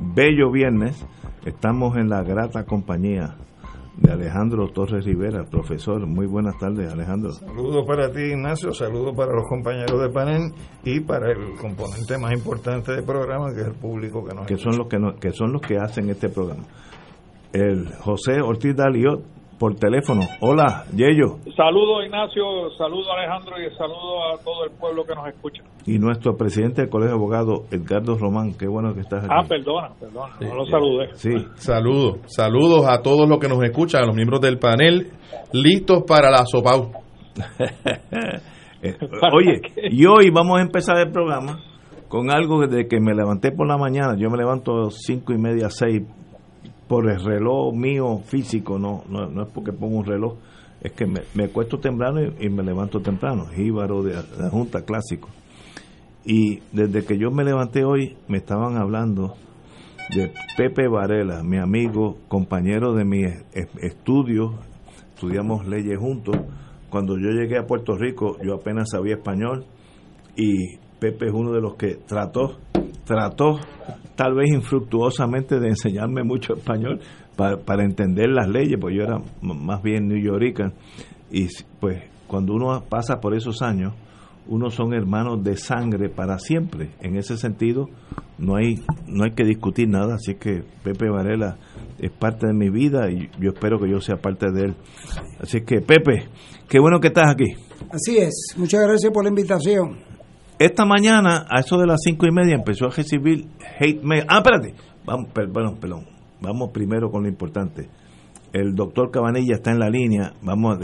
bello viernes. Estamos en la grata compañía de Alejandro Torres Rivera, profesor. Muy buenas tardes, Alejandro. Saludos para ti, Ignacio, saludos para los compañeros de panel y para el componente más importante del programa, que es el público que nos que son los que, que son los que hacen este programa. El José Ortiz Daliot, por teléfono. Hola, Yello. Saludo Ignacio, saludo Alejandro y saludo a todo el pueblo que nos escucha. Y nuestro presidente del Colegio de Abogados, Edgardo Román, qué bueno que estás aquí. Ah, perdona, perdona, no lo saludé. Sí. Saludos, saludos a todos los que nos escuchan, a los miembros del panel, listos para la sopau. Eh, oye, y hoy vamos a empezar el programa con algo de que me levanté por la mañana, yo me levanto cinco y media, seis por el reloj mío físico, no, no, es porque pongo un reloj, es que me, me cuesto temprano y, me levanto temprano, jíbaro de la Junta Clásico. Y desde que yo me levanté hoy, me estaban hablando de Pepe Varela, mi amigo, compañero de mi estudio, estudiamos leyes juntos. Cuando yo llegué a Puerto Rico, yo apenas sabía español y Pepe es uno de los que trató trató tal vez infructuosamente de enseñarme mucho español para, entender las leyes, pues yo era más bien new yorker y pues cuando uno pasa por esos años, uno son hermanos de sangre para siempre. En ese sentido, no hay no hay que discutir nada, así que Pepe Varela es parte de mi vida y yo espero que yo sea parte de él. Así que Pepe, qué bueno que estás aquí. Así es, muchas gracias por la invitación. Esta mañana, a eso de las cinco y media, empezó a recibir hate mail. Ah, espérate. Vamos, perdón, perdón. Vamos primero con lo importante. El doctor Cabanilla está en la línea. Vamos,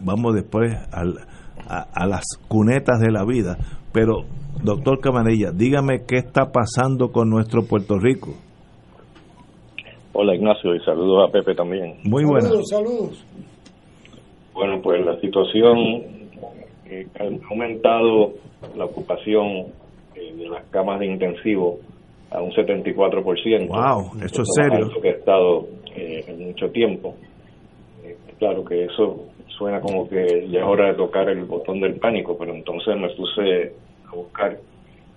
vamos después a, las cunetas de la vida. Pero, doctor Cabanilla, dígame qué está pasando con nuestro Puerto Rico. Hola Ignacio y saludos a Pepe también. Muy buenas. Saludos, saludos. Bueno, pues la situación eh, ha aumentado la ocupación eh, de las camas de intensivo a un 74%. ¡Wow! Esto es serio. que ha estado eh, en mucho tiempo. Eh, claro que eso suena como que ya es hora de tocar el botón del pánico, pero entonces me puse a buscar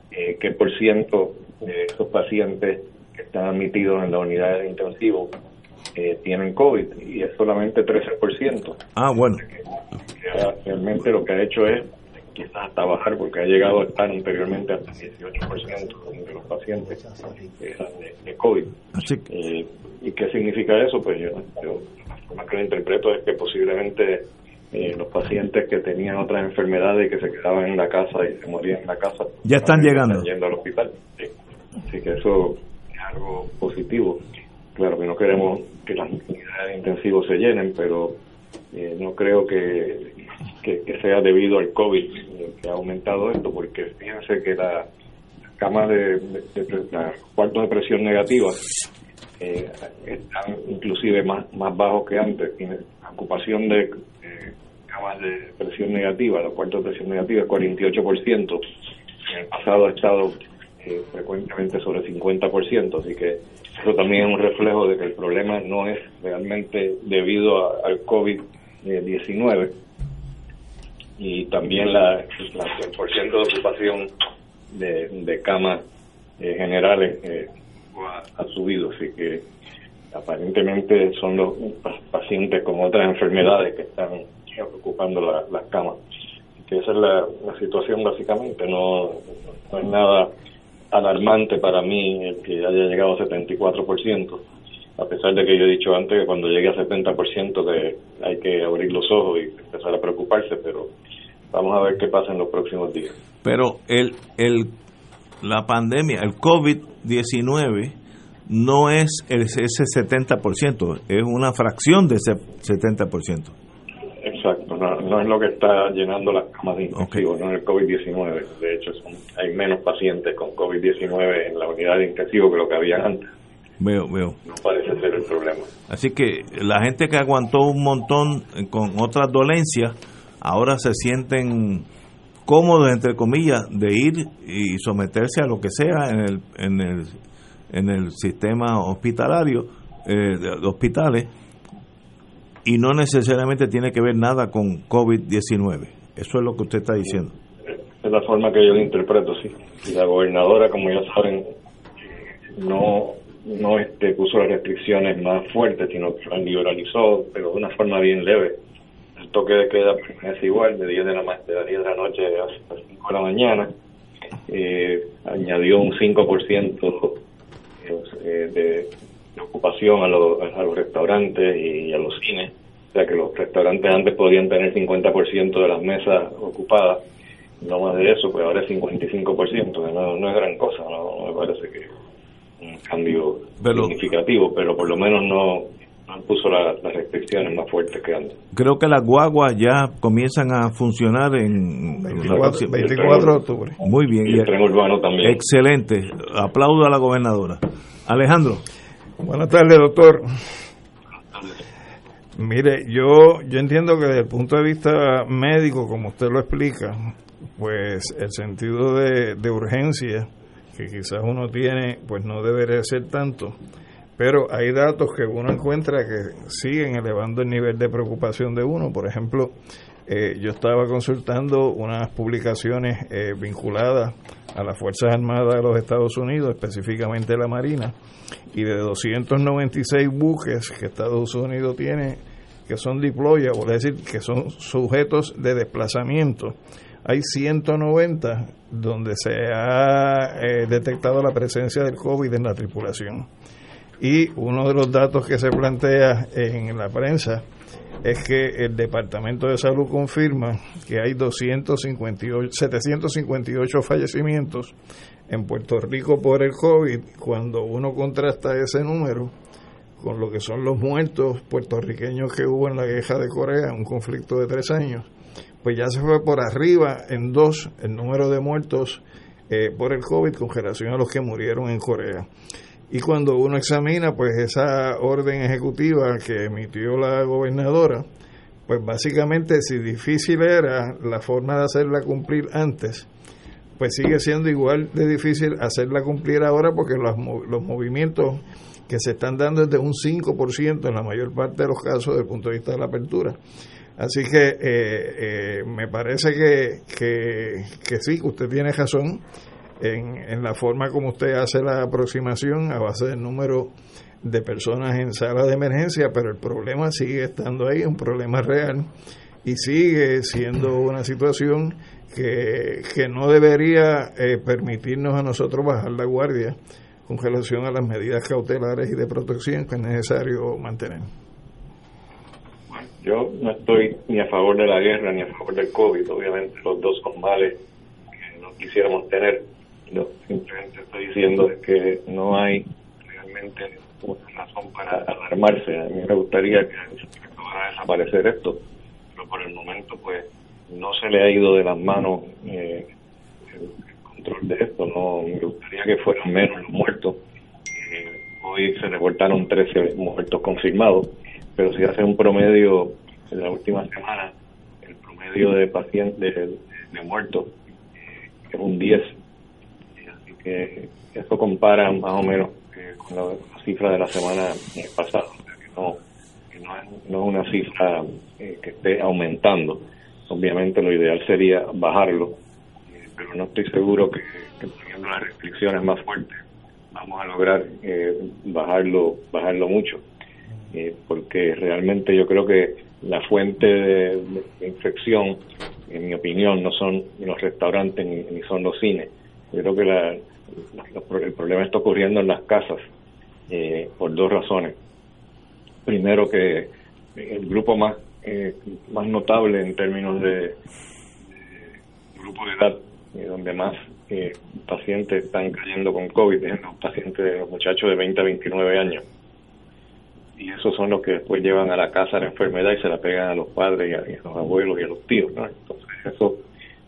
qué por ciento de esos pacientes que están admitidos en la unidad de intensivo tienen COVID y es solamente 13%. Ah, bueno. realmente lo que ha hecho es quizás hasta bajar porque ha llegado a estar anteriormente hasta 18% de los pacientes de, COVID. Eh, ¿Y qué significa eso? Pues yo, la forma que lo interpreto es que posiblemente eh, los pacientes que tenían otras enfermedades y que se quedaban en la casa y se morían en la casa ya están llegando yendo al hospital. Así que eso es algo positivo. Claro que no queremos que las unidades intensivos se llenen, pero eh, no creo que que, sea debido al COVID que ha aumentado esto, porque fíjense que la cama de, de, cuartos de presión negativa eh, están inclusive más, más bajos que antes. La ocupación de eh, camas de presión negativa, los cuartos de presión negativa es 48%. En el pasado ha estado eh, frecuentemente sobre 50%, así que eso también es un reflejo de que el problema no es realmente debido al COVID-19, y también la, el porcentaje de ocupación de, de camas eh, generales eh, ha, subido, así que aparentemente son los pacientes con otras enfermedades que están ocupando las camas. Que esa es la, situación básicamente, no, no es nada alarmante para mí el que haya llegado a 74%, a pesar de que yo he dicho antes que cuando llegue a 70% que hay que abrir los ojos y empezar a preocuparse, pero vamos a ver qué pasa en los próximos días. Pero el, el, la pandemia, el COVID-19, no es ese 70%, es una fracción de ese 70%. Exacto, no, es lo que está llenando las camas de intensivo, no es el COVID-19. De hecho, hay menos pacientes con COVID-19 en la unidad de intensivo que lo que había antes. Veo, veo. No parece ser el problema. Así que la gente que aguantó un montón con otras dolencias, ahora se sienten cómodos, entre comillas, de ir y someterse a lo que sea en el, en el, en el sistema hospitalario, eh, de hospitales, y no necesariamente tiene que ver nada con COVID-19. Eso es lo que usted está diciendo. Es la forma que yo lo interpreto, sí. La gobernadora, como ya saben, no no este, puso las restricciones más fuertes, sino que las liberalizó, pero de una forma bien leve. El toque de queda es igual, de 10 de la, de las 10 de la noche a las 5 de la mañana. Eh, añadió un 5% eh, de, ocupación a, a los restaurantes y a los cines. O sea que los restaurantes antes podían tener 50% de las mesas ocupadas, no más de eso, pues ahora es 55%, que no, no es gran cosa, no me parece que un cambio significativo, pero por lo menos no, puso las restricciones más fuertes que antes. Creo que las guaguas ya comienzan a funcionar en 24, de octubre. Muy bien. Y el tren urbano también. Excelente. Aplaudo a la gobernadora. Alejandro. Buenas tardes, doctor. Mire, yo, yo entiendo que desde el punto de vista médico, como usted lo explica, pues el sentido de, de urgencia que quizás uno tiene, pues no debería ser tanto, pero hay datos que uno encuentra que siguen elevando el nivel de preocupación de uno. Por ejemplo, eh, yo estaba consultando unas publicaciones eh, vinculadas a las Fuerzas Armadas de los Estados Unidos, específicamente la Marina, y de 296 buques que Estados Unidos tiene que son deployables, es decir, que son sujetos de desplazamiento hay 190 donde se ha eh, detectado la presencia del COVID en la tripulación. Y uno de los datos que se plantea en la prensa es que el Departamento de Salud confirma que hay 258, 758 fallecimientos en Puerto Rico por el COVID. Cuando uno contrasta ese número con lo que son los muertos puertorriqueños que hubo en la guerra de Corea, un conflicto de tres años, pues ya se fue por arriba en dos el número de muertos eh, por el COVID con relación a los que murieron en Corea. Y cuando uno examina pues esa orden ejecutiva que emitió la gobernadora, pues básicamente si difícil era la forma de hacerla cumplir antes, pues sigue siendo igual de difícil hacerla cumplir ahora porque los, los movimientos que se están dando es de un 5% en la mayor parte de los casos desde el punto de vista de la apertura. Así que eh, eh, me parece que, que, sí, que usted tiene razón en, en la forma como usted hace la aproximación a base del número de personas en sala de emergencia, pero el problema sigue estando ahí, un problema real, y sigue siendo una situación que, que no debería eh, permitirnos a nosotros bajar la guardia con relación a las medidas cautelares y de protección que es necesario mantener. Yo no estoy ni a favor de la guerra ni a favor del COVID, obviamente los dos son males que no quisiéramos tener. Yo simplemente estoy diciendo que no hay realmente una razón para alarmarse. A mí me gustaría que a desaparecer esto, pero por el momento pues no se le ha ido de las manos eh, el, control de esto. No me gustaría que fueran menos los muertos. Eh, hoy se reportaron 13 muertos confirmados pero si hace un promedio en la última semana, el promedio de pacientes de, muertos es un 10. Que eso compara más o menos eh, con la, cifra de la semana pasada. no, no, es, una cifra eh, que esté aumentando. Obviamente lo ideal sería bajarlo, eh, pero no estoy seguro que, que poniendo las restricciones más fuertes vamos a lograr bajarlo bajarlo mucho eh, porque realmente yo creo que la fuente de, infección, en mi opinión, no son los restaurantes ni, son los cines. Yo creo que la, el problema está ocurriendo en las casas eh, por dos razones. Primero que el grupo más eh, más notable en términos de, grupo de edad, donde más pacientes están cayendo con COVID, es los pacientes, los muchachos de 20 a 29 años y esos son los que después llevan a la casa la enfermedad y se la pegan a los padres y a, los abuelos y a los tíos, ¿no? Entonces eso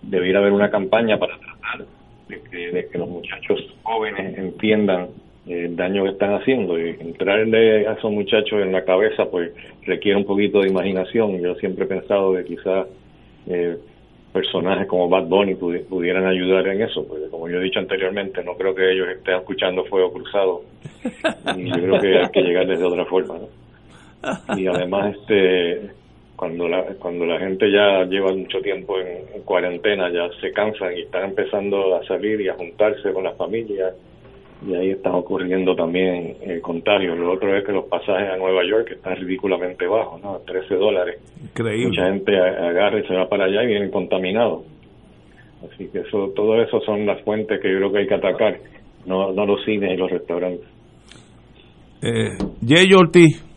debiera haber una campaña para tratar de que, los muchachos jóvenes entiendan el daño que están haciendo. Y entrarle a esos muchachos en la cabeza pues requiere un poquito de imaginación. Yo siempre he pensado que quizás eh, personajes como Bad Bunny pudieran ayudar en eso porque como yo he dicho anteriormente no creo que ellos estén escuchando fuego cruzado. Y yo creo que hay que llegar de otra forma y además este cuando la cuando la gente ya lleva mucho tiempo en cuarentena ya se cansan y están empezando a salir y a juntarse con las familias y ahí está ocurriendo también el contagio. Lo otro es que los pasajes a Nueva York están ridículamente bajos, ¿no? 13 dólares. Increíble. Mucha gente agarra y se va para allá y vienen contaminados. Así que eso, todo eso son las fuentes que yo creo que hay que atacar, no, no los cines y los restaurantes. Eh, Jay Ortiz.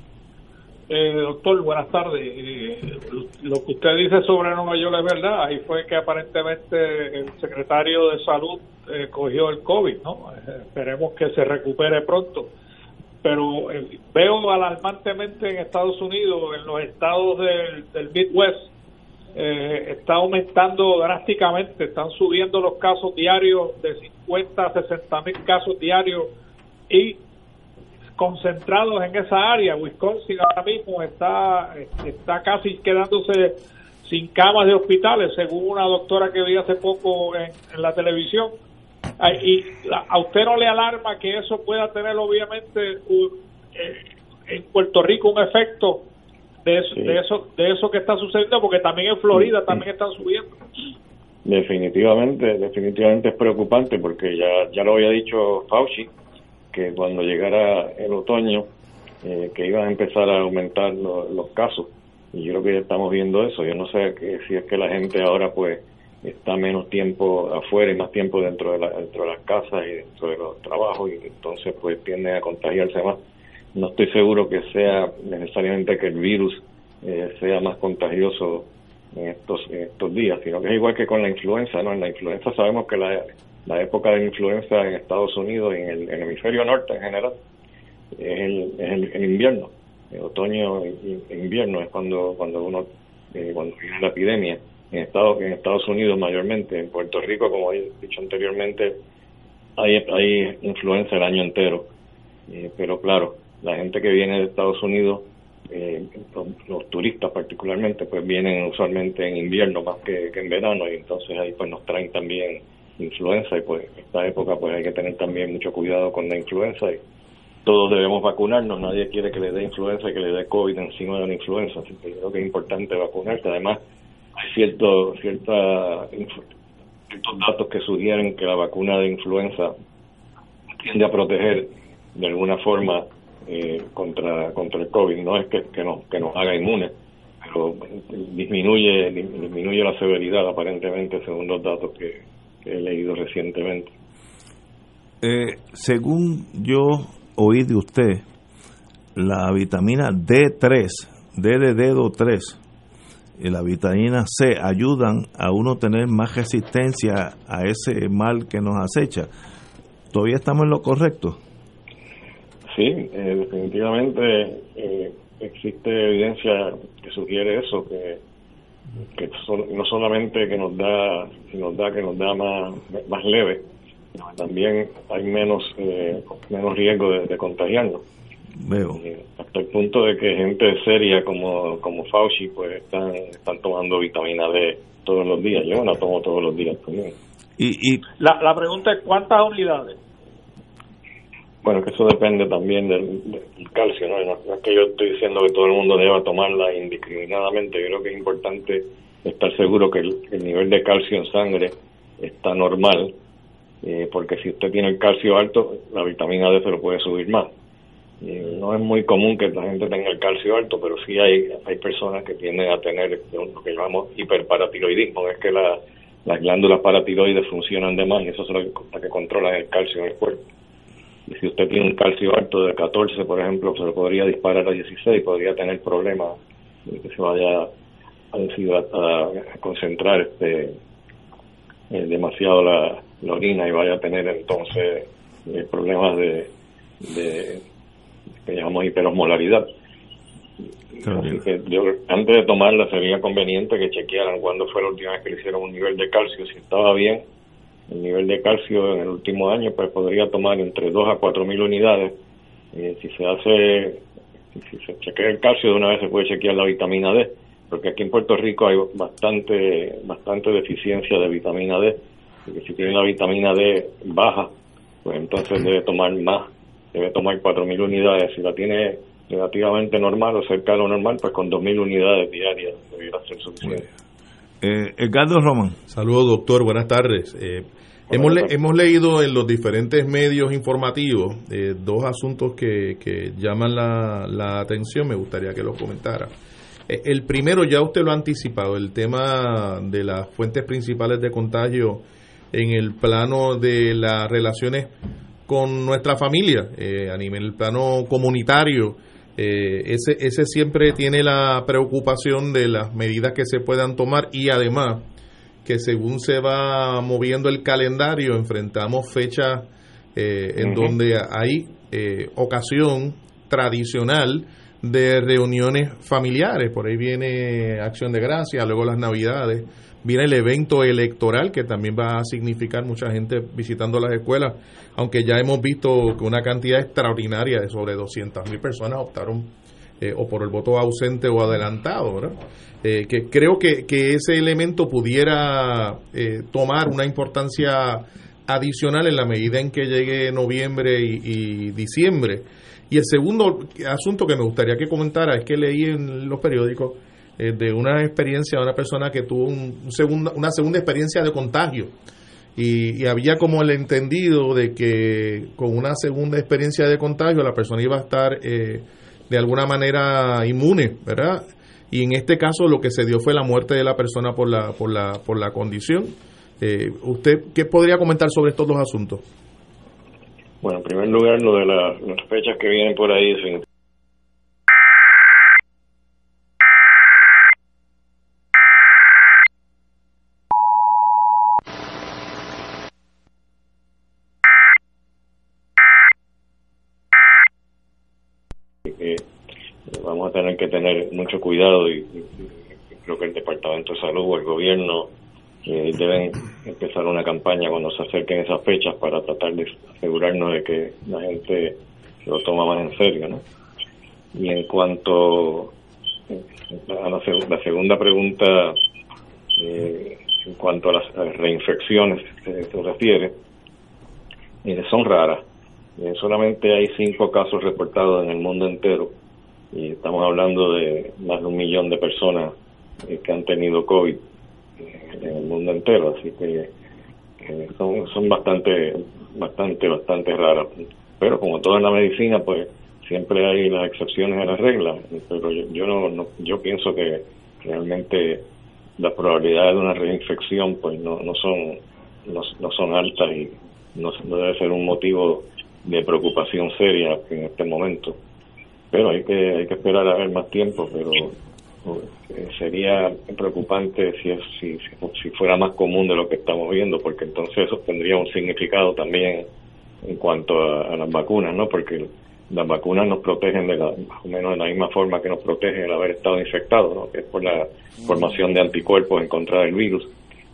Eh, doctor, buenas tardes. Eh, lo que usted dice sobre Nueva York es verdad. Ahí fue que aparentemente el secretario de Salud eh, cogió el COVID, ¿no? esperemos que se recupere pronto. Pero veo alarmantemente en Estados Unidos, en los estados del, del Midwest, está aumentando drásticamente. Están subiendo los casos diarios de 50 a 60 mil casos diarios y concentrados en esa área. Wisconsin ahora mismo está, está casi quedándose sin camas de hospitales, según una doctora que vi hace poco en, la televisión. Y a usted no le alarma que eso pueda tener, obviamente, eh, en Puerto Rico un efecto de eso, de eso, de eso que está sucediendo, porque también en Florida también están subiendo. Definitivamente, definitivamente es preocupante, porque ya, ya lo había dicho Fauci que cuando llegara el otoño, eh, que iban a empezar a aumentar los casos. Y yo creo que ya estamos viendo eso. Yo no sé que, si es que la gente ahora pues está menos tiempo afuera y más tiempo dentro de, la, dentro de las casas y dentro de los trabajos y entonces pues tienden a contagiarse más. No estoy seguro que sea necesariamente que el virus eh, sea más contagioso en estos, en estos días, sino que es igual que con la influenza, ¿no? En la influenza sabemos que la, la época de influenza en Estados Unidos y en el, hemisferio norte en general es el, invierno, el otoño e invierno es cuando cuando uno eh, cuando viene la epidemia. En Estados en Estados Unidos mayormente en Puerto Rico como he dicho anteriormente hay hay influenza el año entero. Eh, pero claro la gente que viene de Estados Unidos eh, los, turistas particularmente pues vienen usualmente en invierno más que, que en verano y entonces ahí pues nos traen también influenza y pues esta época pues hay que tener también mucho cuidado con la influenza y todos debemos vacunarnos, nadie quiere que le dé influenza y que le dé COVID encima de la influenza, así que creo que es importante vacunarse, además hay cierto, cierta, ciertos datos que sugieren que la vacuna de influenza tiende a proteger de alguna forma eh, contra, contra el COVID, no es que, que, nos, que nos haga inmunes, pero disminuye, disminuye la severidad aparentemente según los datos que, he leído recientemente. Eh, según yo oí de usted, la vitamina D3, D de dedo 3, y la vitamina C ayudan a uno tener más resistencia a ese mal que nos acecha. ¿Todavía estamos en lo correcto? Sí, eh, definitivamente eh, existe evidencia que sugiere eso, que que no solamente que nos da nos da que nos da más más leve también hay menos eh, menos riesgo de, contagiarnos. Veo. Eh, hasta el punto de que gente seria como como Fauci pues están están tomando vitamina D todos los días. Yo la tomo todos los días también. Y, y la, la pregunta es cuántas unidades bueno, que eso depende también del, calcio, ¿no? ¿no? es que yo estoy diciendo que todo el mundo deba tomarla indiscriminadamente, yo creo que es importante estar seguro que el, nivel de calcio en sangre está normal, eh, porque si usted tiene el calcio alto, la vitamina D se lo puede subir más. no es muy común que la gente tenga el calcio alto, pero sí hay, hay personas que tienden a tener lo que llamamos hiperparatiroidismo, es que la, las glándulas paratiroides funcionan de más y eso es lo que, que controlan el calcio en el cuerpo si usted tiene un calcio alto de 14, por ejemplo, se lo podría disparar a 16, podría tener problemas que se vaya a, a, concentrar este eh, demasiado la, orina y vaya a tener entonces eh, problemas de, de que llamamos hiperosmolaridad. Así que yo, antes de tomarla sería conveniente que chequearan cuándo fue la última vez que le hicieron un nivel de calcio, si estaba bien, el nivel de calcio en el último año, pues podría tomar entre 2 a 4 mil unidades. Eh, si se hace, si se chequea el calcio, de una vez se puede chequear la vitamina D, porque aquí en Puerto Rico hay bastante, bastante deficiencia de vitamina D. Porque si tiene la vitamina D baja, pues entonces debe tomar más, debe tomar 4.000 unidades. Si la tiene relativamente normal o cerca de lo normal, pues con 2.000 unidades diarias debería ser suficiente. Eh, Edgardo Román. Saludos, doctor. Buenas tardes. Eh, hemos, hemos leído en los diferentes medios informativos eh, dos asuntos que, que llaman la, la, atención. Me gustaría que los comentara. Eh, el primero, ya usted lo ha anticipado, el tema de las fuentes principales de contagio en el plano de las relaciones con nuestra familia, eh, a nivel plano comunitario. Eh, ese, ese siempre tiene la preocupación de las medidas que se puedan tomar y además que según se va moviendo el calendario enfrentamos fechas eh, en donde hay ocasión tradicional de reuniones familiares, por ahí viene Acción de Gracia, luego las Navidades, viene el evento electoral que también va a significar mucha gente visitando las escuelas, aunque ya hemos visto que una cantidad extraordinaria de sobre 200 mil personas optaron eh, o por el voto ausente o adelantado, ¿verdad? Eh, que creo que, que, ese elemento pudiera eh, tomar una importancia adicional en la medida en que llegue noviembre y, y diciembre. Y el segundo asunto que me gustaría que comentara es que leí en los periódicos eh, de una experiencia de una persona que tuvo un, segunda, una segunda experiencia de contagio. Y, había como el entendido de que con una segunda experiencia de contagio la persona iba a estar eh, de alguna manera inmune, ¿verdad? Y en este caso lo que se dio fue la muerte de la persona por la, por la, por la condición. Eh, ¿Usted qué podría comentar sobre estos dos asuntos? Bueno, en primer lugar, lo de las fechas que vienen por ahí, vamos a tener que tener mucho cuidado y, creo que el Departamento de Salud o el gobierno eh, deben empezar una campaña cuando se acerquen esas fechas para tratar de asegurarnos de que la gente lo toma más en serio, ¿no? Y en cuanto a la, segunda pregunta, eh, en cuanto a las, reinfecciones se, refiere, eh, son raras. solamente hay cinco casos reportados en el mundo entero y estamos hablando de más de un millón de personas eh, que han tenido COVID eh, en el mundo entero, así que son, son bastante, bastante, bastante raras. Pero como todo en la medicina, pues siempre hay las excepciones a las reglas, pero yo, no, yo pienso que realmente las probabilidades de una reinfección pues no, no son no, son altas y no, no debe ser un motivo de preocupación seria en este momento pero hay que, hay que esperar a ver más tiempo, pero eh, sería preocupante si, si, si fuera más común de lo que estamos viendo, porque entonces eso tendría un significado también en cuanto a, las vacunas, ¿no? Porque las vacunas nos protegen de la, más o menos de la misma forma que nos protegen el haber estado infectados, ¿no? Que es por la formación de anticuerpos en contra del virus,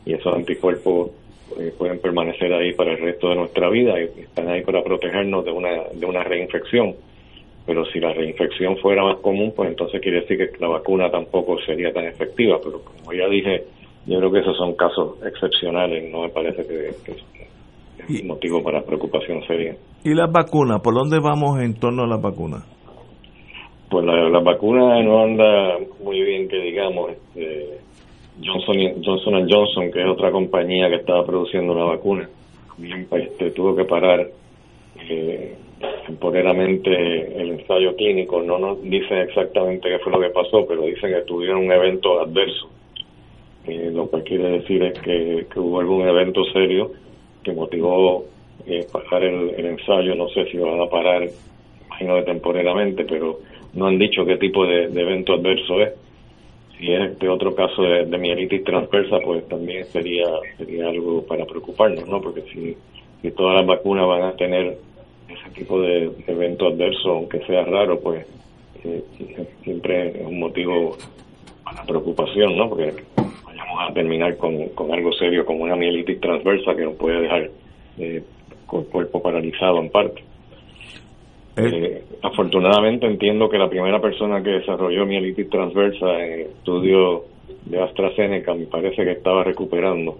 y esos anticuerpos eh, pueden permanecer ahí para el resto de nuestra vida y están ahí para protegernos de una, de una reinfección pero si la reinfección fuera más común, pues entonces quiere decir que la vacuna tampoco sería tan efectiva, pero como ya dije, yo creo que esos son casos excepcionales, no me parece que, es motivo para preocupación seria. ¿Y las vacunas? ¿Por dónde vamos en torno a las vacunas? Pues la, la vacuna no anda muy bien, que digamos. Este, Johnson, Johnson Johnson, que es otra compañía que estaba produciendo una vacuna, este, tuvo que parar eh, temporalmente el ensayo clínico. No nos dicen exactamente qué fue lo que pasó, pero dicen que tuvieron un evento adverso. Eh, lo que quiere decir es que, hubo algún evento serio que motivó eh, parar el, ensayo. No sé si van a parar, imagino que temporalmente, pero no han dicho qué tipo de, evento adverso es. Si es este otro caso de, de, mielitis transversa, pues también sería sería algo para preocuparnos, ¿no? Porque si, si todas las vacunas van a tener ese tipo de evento adverso, aunque sea raro, pues eh, siempre es un motivo para preocupación, ¿no? Porque vamos a terminar con, con algo serio como una mielitis transversa que nos puede dejar eh, con el cuerpo paralizado en parte. Eh, afortunadamente entiendo que la primera persona que desarrolló mielitis transversa en el estudio de AstraZeneca me parece que estaba recuperando.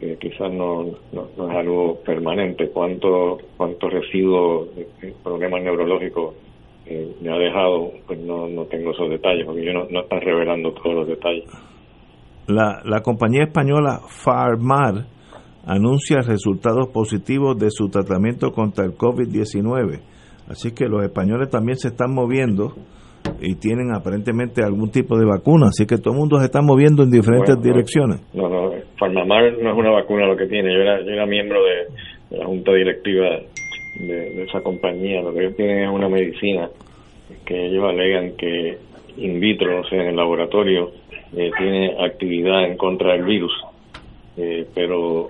Que quizás no, no, es algo permanente. ¿Cuánto, cuánto residuo problemas neurológicos eh, me ha dejado? Pues no, no tengo esos detalles, porque yo no, no están revelando todos los detalles. La, la compañía española Farmar anuncia resultados positivos de su tratamiento contra el COVID-19 Así que los españoles también se están moviendo y tienen aparentemente algún tipo de vacuna, así que todo el mundo se está moviendo en diferentes direcciones. No, no, Farmamar no es una vacuna lo que tiene, yo era, yo era miembro de, la junta directiva de, esa compañía, lo que ellos tienen es una medicina que ellos alegan que in vitro, o sea, en el laboratorio, eh, tiene actividad en contra del virus, eh, pero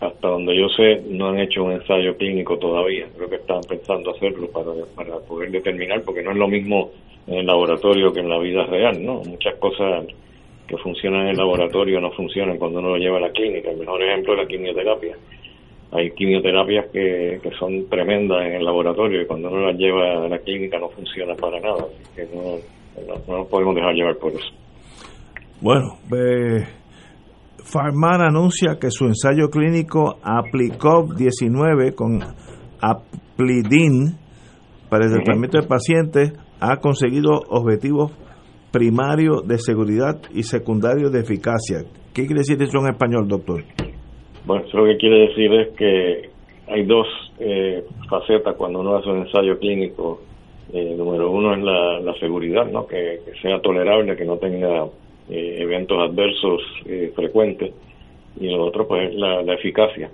hasta donde yo sé, no han hecho un ensayo clínico todavía. Creo que están pensando hacerlo para, para poder determinar, porque no es lo mismo en el laboratorio que en la vida real, ¿no? Muchas cosas que funcionan en el laboratorio no funcionan cuando uno lo lleva a la clínica. El mejor ejemplo es la quimioterapia. Hay quimioterapias que, que son tremendas en el laboratorio y cuando uno las lleva a la clínica no funciona para nada. que no, no, nos podemos dejar llevar por eso. Bueno, eh, Farmar anuncia que su ensayo clínico Aplicov-19 con Aplidin para el tratamiento de pacientes ha conseguido objetivos primarios de seguridad y secundarios de eficacia. ¿Qué quiere decir eso en español, doctor? Bueno, eso lo que quiere decir es que hay dos eh, facetas cuando uno hace un ensayo clínico. Eh, número uno es la, seguridad, ¿no? que, sea tolerable, que no tenga eh, eventos adversos eh, frecuentes y lo otro pues la, la eficacia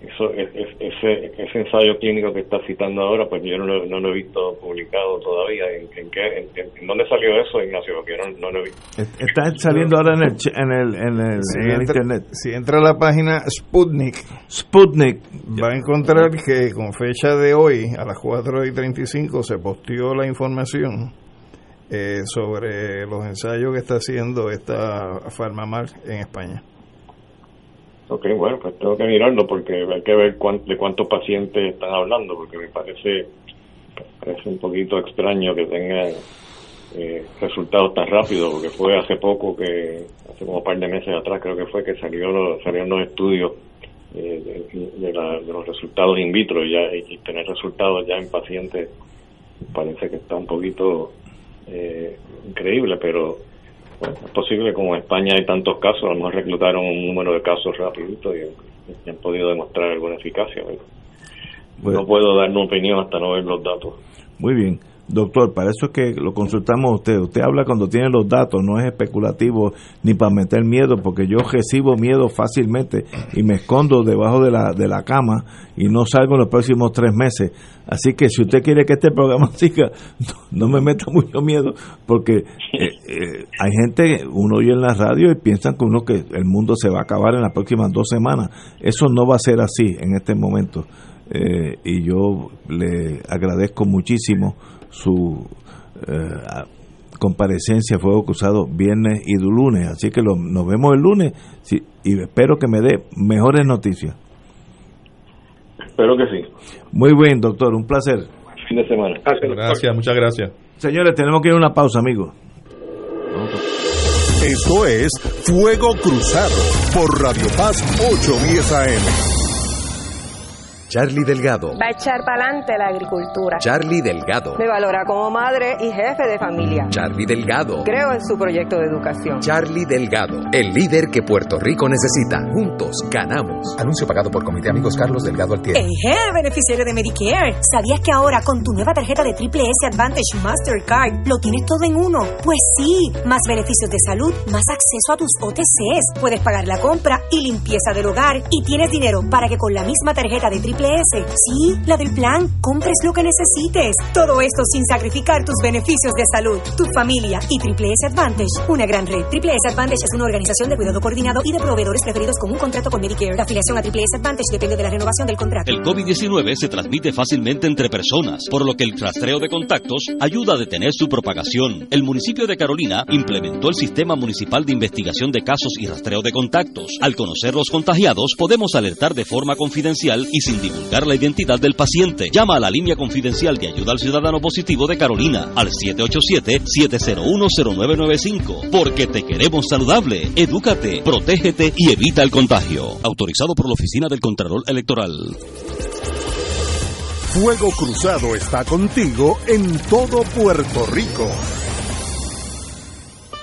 eso es, ese, ese ensayo clínico que está citando ahora pues yo no lo, he visto publicado todavía. En, qué en, dónde salió eso Ignacio porque yo no, lo he visto. Está saliendo ahora en el en el, en el, internet. si entra a la página Sputnik Sputnik. va a encontrar que con fecha de hoy a las 4 y 35 se posteó la información eh, sobre los ensayos que está haciendo esta Farmamar en España. Ok, bueno, pues tengo que mirarlo porque hay que ver de cuántos pacientes están hablando, porque me parece, parece un poquito extraño que tengan eh, resultados tan rápidos, porque fue hace poco que, hace como un par de meses atrás creo que fue que salió salieron los estudios eh, de, los resultados in vitro ya, y tener resultados ya en pacientes parece que está un poquito eh, increíble, pero es posible como en España hay tantos casos, a lo mejor reclutaron un número de casos rapidito y, han podido demostrar alguna eficacia. no puedo dar una opinión hasta no ver los datos. Muy bien. Doctor, para eso es que lo consultamos a usted. Usted habla cuando tiene los datos, no es especulativo ni para meter miedo, porque yo recibo miedo fácilmente y me escondo debajo de la, de la cama y no salgo en los próximos tres meses. Así que si usted quiere que este programa siga, no, me meta mucho miedo, porque eh, eh, hay gente, uno oye en la radio y piensan que uno que el mundo se va a acabar en las próximas dos semanas. Eso no va a ser así en este momento. Eh, y yo le agradezco muchísimo su eh, comparecencia, fue acusado viernes y lunes, así que nos vemos el lunes y espero que me dé mejores noticias. Espero que sí. Muy bien, doctor, un placer. Fin de semana. Gracias, muchas gracias. Señores, tenemos que ir a una pausa, amigos. Esto es Fuego Cruzado por Radio Paz 810 AM. Charlie Delgado. Va a echar para adelante la agricultura. Charlie Delgado. Me valora como madre y jefe de familia. Charlie Delgado. Creo en su proyecto de educación. Charlie Delgado. El líder que Puerto Rico necesita. Juntos ganamos. Anuncio pagado por Comité Amigos Carlos Delgado Altier. Eje, beneficiario de Medicare. ¿Sabías que ahora con tu nueva tarjeta de Triple S Advantage Mastercard lo tienes todo en uno? Pues sí. Más beneficios de salud, más acceso a tus OTCs. Puedes pagar la compra y limpieza del hogar. Y tienes dinero para que con la misma tarjeta de Triple Sí, la del plan. Compres lo que necesites. Todo esto sin sacrificar tus beneficios de salud, tu familia y Triple S Advantage. Una gran red. Triple S Advantage es una organización de cuidado coordinado y de proveedores preferidos con un contrato con Medicare. La afiliación a Triple S Advantage depende de la renovación del contrato. El COVID-19 se transmite fácilmente entre personas, por lo que el rastreo de contactos ayuda a detener su propagación. El municipio de Carolina implementó el Sistema Municipal de Investigación de Casos y Rastreo de Contactos. Al conocer los contagiados, podemos alertar de forma confidencial y sin divulgar la identidad del paciente. Llama a la línea confidencial de ayuda al ciudadano positivo de Carolina al 787-701-0995. Porque te queremos saludable. Edúcate, protégete y evita el contagio. Autorizado por la Oficina del Contralor Electoral. Fuego Cruzado está contigo en todo Puerto Rico.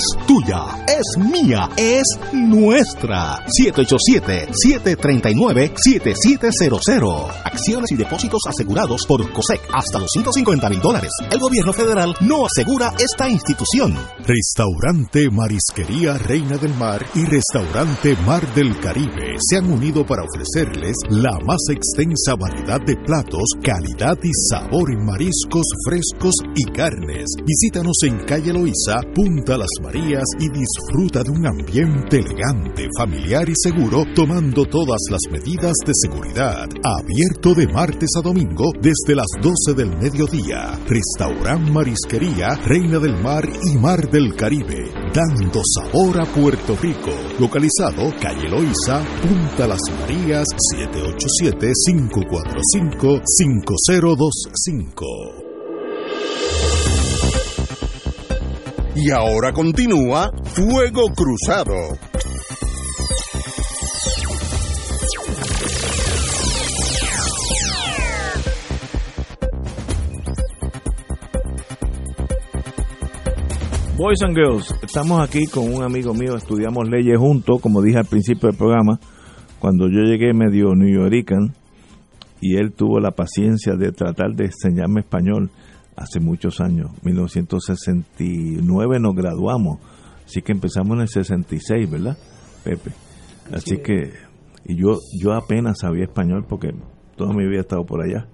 es tuya, es mía, es nuestra. 787-739-7700. Acciones y depósitos asegurados por COSEC hasta los 150 mil dólares. El gobierno federal no asegura esta institución. Restaurante Marisquería Reina del Mar y Restaurante Mar del Caribe se han unido para ofrecerles la más extensa variedad de platos, calidad y sabor en mariscos frescos y carnes. Visítanos en calle Loíza, Punta Las Marías y disfruta de un ambiente elegante, familiar y seguro, tomando todas las medidas de seguridad. Abierto de martes a domingo desde las 12 del mediodía. Restaurant Marisquería, Reina del Mar y Mar del Caribe, dando sabor a Puerto Rico. Localizado calle Loíza, Punta Las Marías, 787-545-5025. Y ahora continúa Fuego Cruzado. Boys and Girls, estamos aquí con un amigo mío, estudiamos leyes juntos, como dije al principio del programa, cuando yo llegué medio New Yorican y él tuvo la paciencia de tratar de enseñarme español hace muchos años, 1969 nos graduamos, así que empezamos en el 66, ¿verdad, Pepe? Así que, y yo, yo apenas sabía español porque toda mi vida he estado por allá.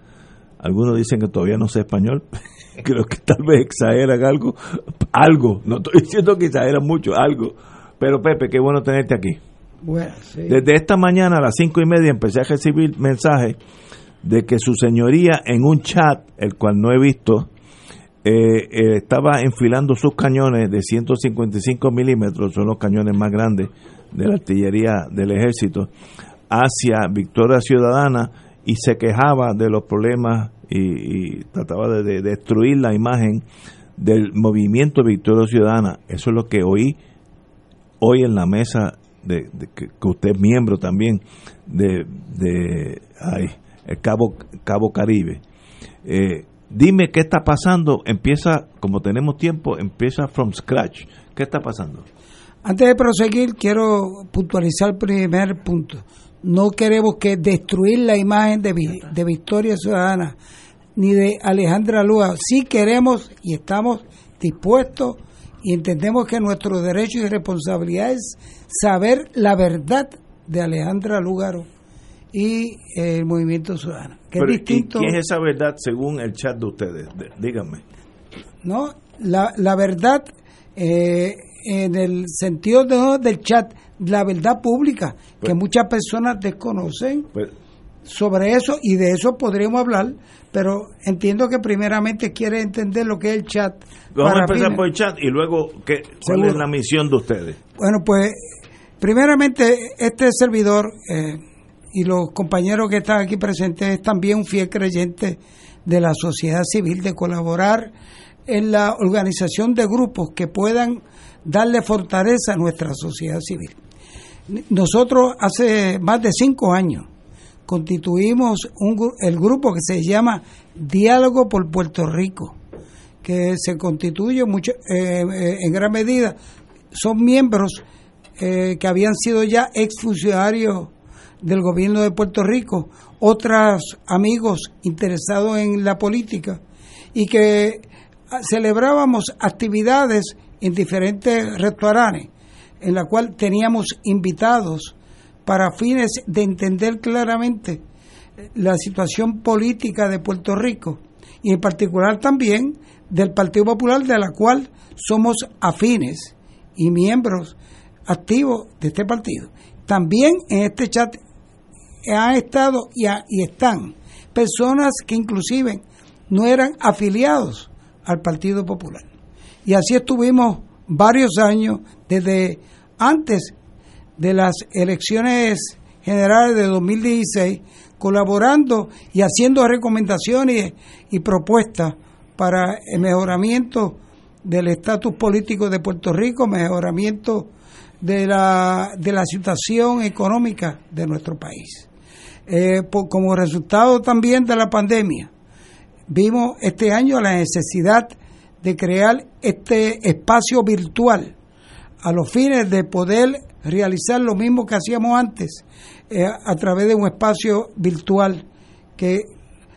Algunos dicen que todavía no sé español, creo que tal vez exageran algo, algo, no estoy diciendo que exageran mucho, algo. Pero Pepe, qué bueno tenerte aquí. Bueno, sí. Desde esta mañana a las cinco y media empecé a recibir mensajes de que su señoría en un chat, el cual no he visto, eh, eh, estaba enfilando sus cañones de 155 milímetros, son los cañones más grandes de la artillería del ejército, hacia Victoria Ciudadana y se quejaba de los problemas y, trataba de, de, destruir la imagen del movimiento Victoria Ciudadana. Eso es lo que oí hoy en la mesa de, que, usted es miembro también de, de ay, el Cabo, Cabo Caribe. Eh, dime qué está pasando. Empieza, como tenemos tiempo, empieza from scratch. ¿Qué está pasando? Antes de proseguir, quiero puntualizar el primer punto. No queremos que destruir la imagen de, de Victoria Ciudadana ni de Alejandra Lúa. Sí queremos y estamos dispuestos y entendemos que nuestro derecho y responsabilidad es saber la verdad de Alejandra Lúgaro y el movimiento ciudadano. Que Pero, es distinto. ¿Quién es esa verdad según el chat de ustedes? De, díganme. No, la, la verdad, eh, en el sentido de, del chat, la verdad pública, pues, que muchas personas desconocen pues, sobre eso y de eso podríamos hablar, pero entiendo que primeramente quiere entender lo que es el chat. Vamos a empezar fines. por el chat y luego, ¿qué, ¿cuál Seguro. es la misión de ustedes? Bueno, pues, primeramente, este servidor. Eh, y los compañeros que están aquí presentes es también un fiel creyente de la sociedad civil, de colaborar en la organización de grupos que puedan darle fortaleza a nuestra sociedad civil. Nosotros hace más de cinco años constituimos un, el grupo que se llama Diálogo por Puerto Rico, que se constituye mucho, eh, eh, en gran medida, son miembros eh, que habían sido ya exfuncionarios del gobierno de Puerto Rico, otros amigos interesados en la política y que celebrábamos actividades en diferentes restaurantes en la cual teníamos invitados para fines de entender claramente la situación política de Puerto Rico y en particular también del Partido Popular de la cual somos afines y miembros activos de este partido. También en este chat han estado y, y están personas que inclusive no eran afiliados al Partido Popular. Y así estuvimos varios años desde antes de las elecciones generales de 2016, colaborando y haciendo recomendaciones y propuestas para el mejoramiento del estatus político de Puerto Rico, mejoramiento de la, de la situación económica de nuestro país. Eh, como resultado también de la pandemia, vimos este año la necesidad de crear este espacio virtual a los fines de poder realizar lo mismo que hacíamos antes eh, a través de un espacio virtual que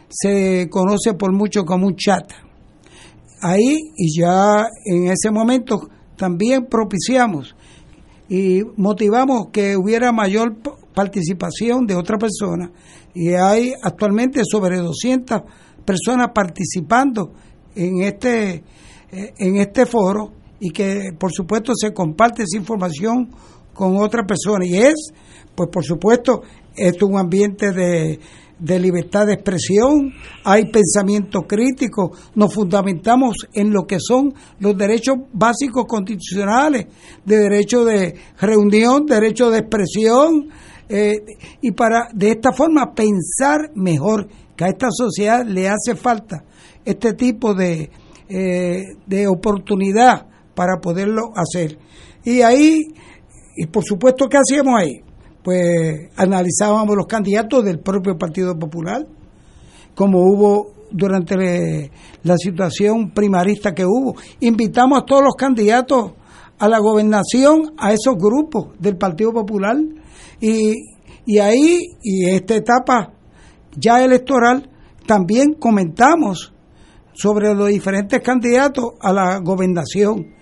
se conoce por mucho como un chat. Ahí y ya en ese momento también propiciamos y motivamos que hubiera mayor participación de otra persona y hay actualmente sobre 200 personas participando en este eh, en este foro y que por supuesto se comparte esa información con otra persona. Y es pues por supuesto es un ambiente de, de libertad de expresión, hay pensamiento crítico, nos fundamentamos en lo que son los derechos básicos constitucionales, de derecho de reunión, derecho de expresión, eh, y para de esta forma pensar mejor que a esta sociedad le hace falta este tipo de, eh, de oportunidad para poderlo hacer. Y ahí, y por supuesto, ¿qué hacíamos ahí? Pues analizábamos los candidatos del propio Partido Popular, como hubo durante la situación primarista que hubo. Invitamos a todos los candidatos a la gobernación, a esos grupos del Partido Popular, y, y ahí, y esta etapa ya electoral, también comentamos sobre los diferentes candidatos a la gobernación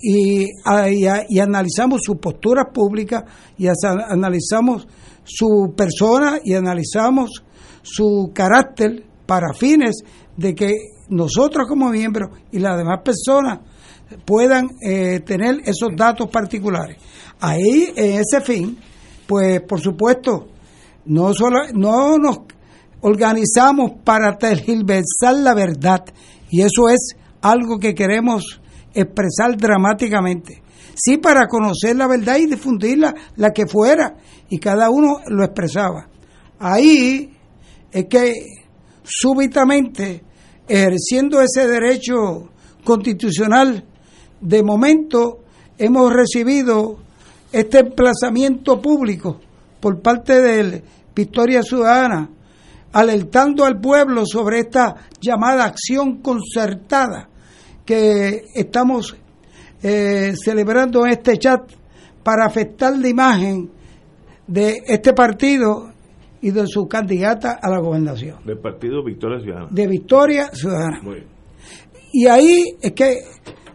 y, y, analizamos sus posturas públicas y analizamos su persona y analizamos su carácter para fines de que nosotros como miembros y las demás personas puedan eh, tener esos datos particulares. Ahí, en ese fin, pues por supuesto, no, solo, no nos organizamos para tergiversar la verdad y eso es algo que queremos expresar dramáticamente. Sí, para conocer la verdad y difundirla, la que fuera, y cada uno lo expresaba. Ahí es que súbitamente, ejerciendo ese derecho constitucional, de momento hemos recibido este emplazamiento público por parte de Victoria Ciudadana, alertando al pueblo sobre esta llamada acción concertada que estamos eh, celebrando en este chat para afectar la imagen de este partido y de su candidata a la gobernación. Del partido Victoria Ciudadana. De Victoria Ciudadana. Y ahí es que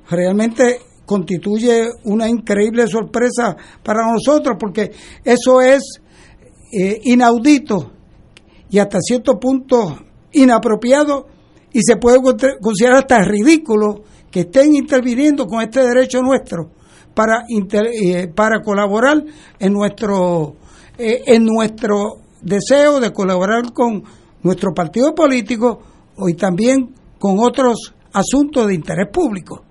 realmente constituye una increíble sorpresa para nosotros porque eso es eh, inaudito y hasta cierto punto inapropiado y se puede considerar hasta ridículo que estén interviniendo con este derecho nuestro para eh, para colaborar en nuestro eh, en nuestro deseo de colaborar con nuestro partido político y también con otros asuntos de interés público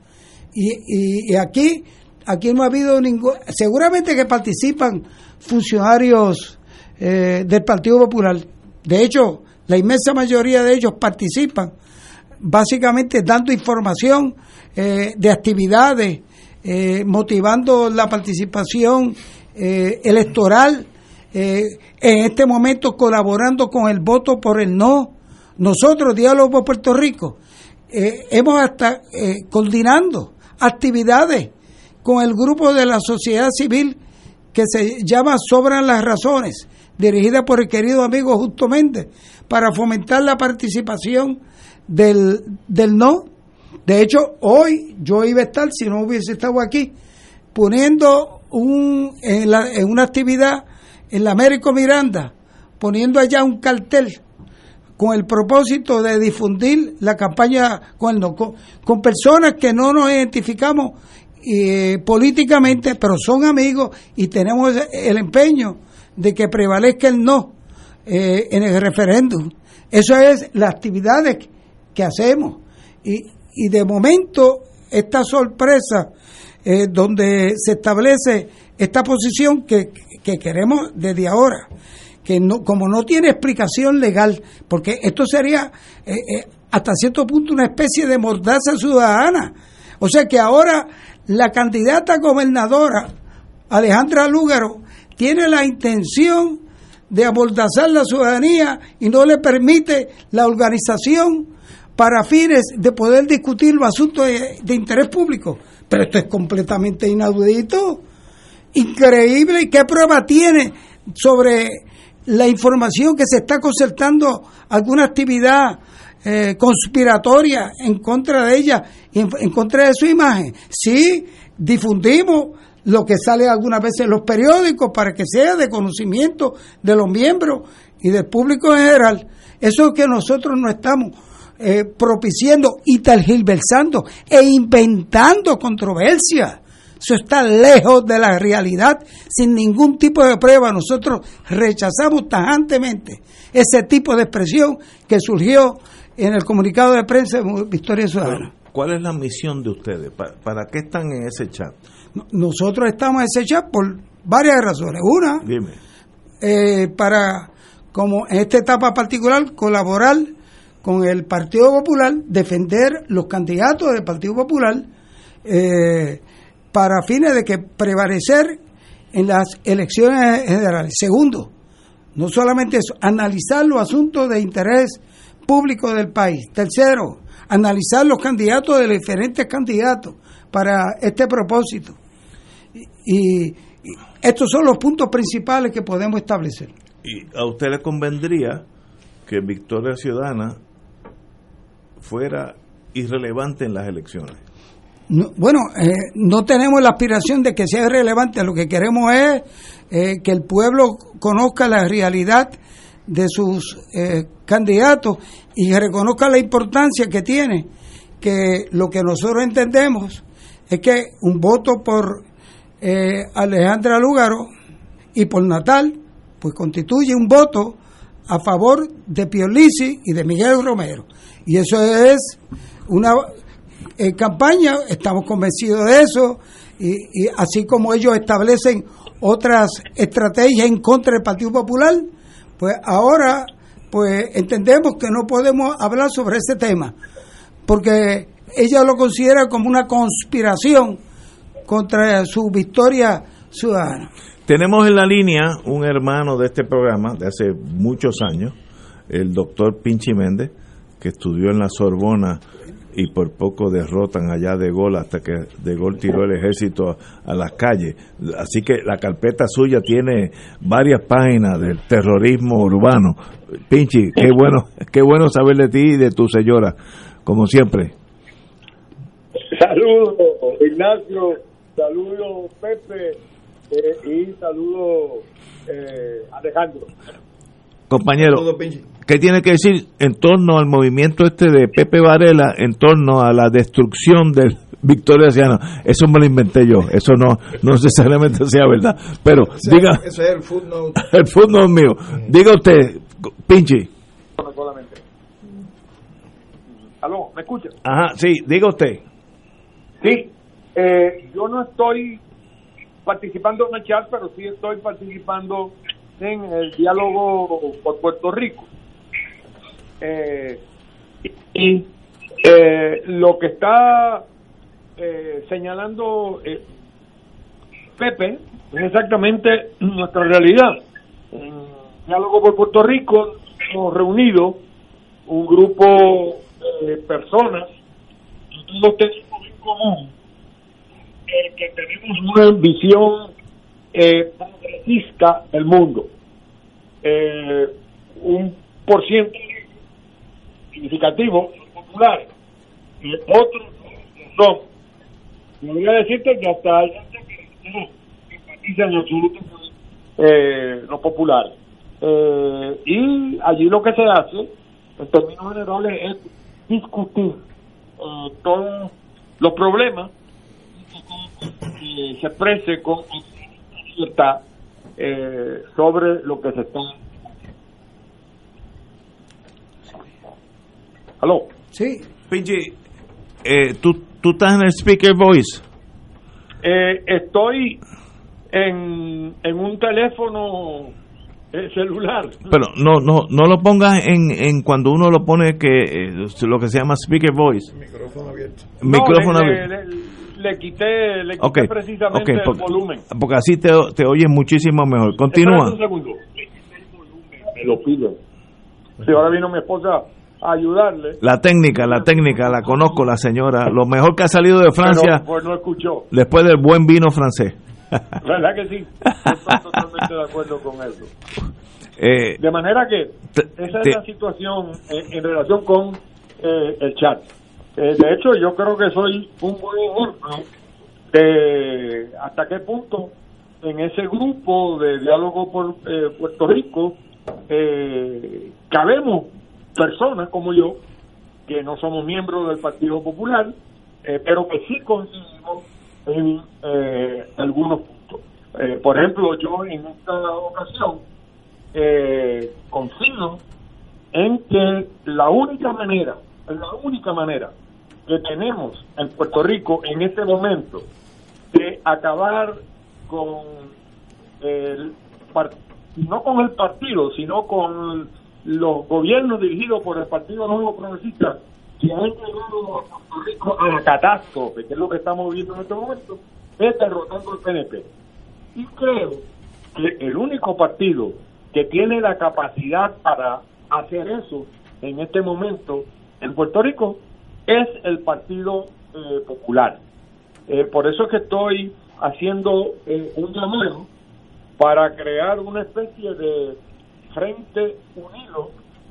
y, aquí aquí no ha habido ningún seguramente que participan funcionarios eh, del Partido Popular de hecho la inmensa mayoría de ellos participan básicamente dando información eh, de actividades, eh, motivando la participación electoral en este momento colaborando con el voto por el no. Nosotros, Diálogo por Puerto Rico, hemos hasta coordinando actividades con el grupo de la sociedad civil que se llama Sobran las Razones, dirigida por el querido amigo Justo Méndez, para fomentar la participación del, del no. De hecho, hoy yo iba a estar, si no hubiese estado aquí, poniendo un, en, la, en una actividad en la Américo Miranda, poniendo allá un cartel con el propósito de difundir la campaña con, con, personas que no nos identificamos eh, políticamente, pero son amigos y tenemos el empeño de que prevalezca el no eh, en el referéndum. Eso es las actividades que hacemos. Y, y de momento, esta sorpresa eh, donde se establece esta posición que, que queremos desde ahora que no, como no tiene explicación legal, porque esto sería eh, eh, hasta cierto punto una especie de mordaza ciudadana. O sea que ahora la candidata gobernadora, Alejandra Lúgaro, tiene la intención de amordazar la ciudadanía y no le permite la organización para fines de poder discutir los asuntos de, de interés público. Pero esto es completamente inaudito, increíble. ¿Y qué prueba tiene sobre la información que se está concertando alguna actividad eh, conspiratoria en contra de ella, en, contra de su imagen. Sí, difundimos lo que sale algunas veces en los periódicos para que sea de conocimiento de los miembros y del público en general. Eso es que nosotros no estamos eh, propiciando y tergiversando e inventando controversias. Eso está lejos de la realidad, sin ningún tipo de prueba. Nosotros rechazamos tajantemente ese tipo de expresión que surgió en el comunicado de prensa de Victoria Ciudadana. ¿Cuál es la misión de ustedes? ¿Para, qué están en ese chat? Nosotros estamos en ese chat por varias razones. Una, eh, para, como en esta etapa particular, colaborar con el Partido Popular, defender los candidatos del Partido Popular. Eh, para fines de que prevalecer en las elecciones generales. Segundo, no solamente eso, analizar los asuntos de interés público del país. Tercero, analizar los candidatos de los diferentes candidatos para este propósito. Y, estos son los puntos principales que podemos establecer. ¿Y a usted le convendría que Victoria Ciudadana fuera irrelevante en las elecciones? Bueno, eh, no tenemos la aspiración de que sea relevante, lo que queremos es eh, que el pueblo conozca la realidad de sus eh, candidatos y reconozca la importancia que tiene, que lo que nosotros entendemos es que un voto por Alejandra Lúgaro y por Natal, pues constituye un voto a favor de Piolisi y de Miguel Romero. Y eso es una en campaña, estamos convencidos de eso, y, así como ellos establecen otras estrategias en contra del Partido Popular, pues ahora pues entendemos que no podemos hablar sobre ese tema, porque ella lo considera como una conspiración contra su victoria ciudadana. Tenemos en la línea un hermano de este programa de hace muchos años, el doctor Pinchi Méndez, que estudió en la Sorbona y por poco derrotan allá de Gol hasta que de Gol tiró el ejército a, las calles. Así que la carpeta suya tiene varias páginas del terrorismo urbano. Pinchi, qué bueno, qué bueno saber de ti y de tu señora, como siempre. Saludos, Ignacio, saludos, Pepe, eh, y saludos, eh, Alejandro. Compañero, ¿qué tiene que decir en torno al movimiento este de Pepe Varela, en torno a la destrucción del Victoria Ciudadana? Eso me lo inventé yo, eso no, no necesariamente sea verdad. Pero diga. Ese es el footnote. El footnote mío. Diga usted, Pinchi. Aló, ¿me escucha? Ajá, sí, diga usted. Sí, eh, yo no estoy participando en el chat, pero sí estoy participando en el diálogo por Puerto Rico. Eh, y eh, lo que está eh, señalando Pepe es exactamente nuestra realidad. En Diálogo por Puerto Rico hemos reunido un grupo de personas todos tenemos en común el que tenemos una visión eh, progresista del mundo. Eh, un por ciento significativo populares y otros no. Me voy a decirte que hasta hay que no empatiza en absoluto eh. Eh, y allí lo que se hace, en términos generales, es discutir eh, todos los problemas y se exprese con libertad eh, sobre lo que se está ¿Aló? Sí. Pinchi, eh, ¿tú, ¿tú estás en el speaker voice? Eh, estoy en, en un teléfono eh, celular. Pero no no no lo pongas en, en cuando uno lo pone que eh, lo que se llama speaker voice. Micrófono abierto. Micrófono No, abierto. Le quité, le quité precisamente el volumen. porque así te, te oyes muchísimo mejor. Continúa. Espérate un segundo. Me lo piden. Sí, ahora vino mi esposa a ayudarle. La técnica, la técnica, la conozco, la señora. Lo mejor que ha salido de Francia Pero, pues no escuchó. después del buen vino francés. ¿Verdad que sí? Estoy totalmente de acuerdo con eso. Eh, De manera que esa es la situación en, en relación con eh, el chat. Eh, de hecho, yo creo que soy un buen ejemplo de hasta qué punto en ese grupo de diálogo por eh, Puerto Rico eh, cabemos personas como yo que no somos miembros del Partido Popular, eh, pero que sí coincidimos en eh, algunos puntos. Eh, por ejemplo, yo en esta ocasión eh, confío en que la única manera, la única manera que tenemos en Puerto Rico en este momento de acabar con el no con el partido, sino con los gobiernos dirigidos por el Partido Nuevo Progresista que han llevado a Puerto Rico a la catástrofe, que es lo que estamos viendo en este momento, es derrotando al PNP. Y creo que el único partido que tiene la capacidad para hacer eso en este momento en Puerto Rico es el Partido eh, Popular. Eh, por eso es que estoy haciendo eh, un llamado para crear una especie de frente unido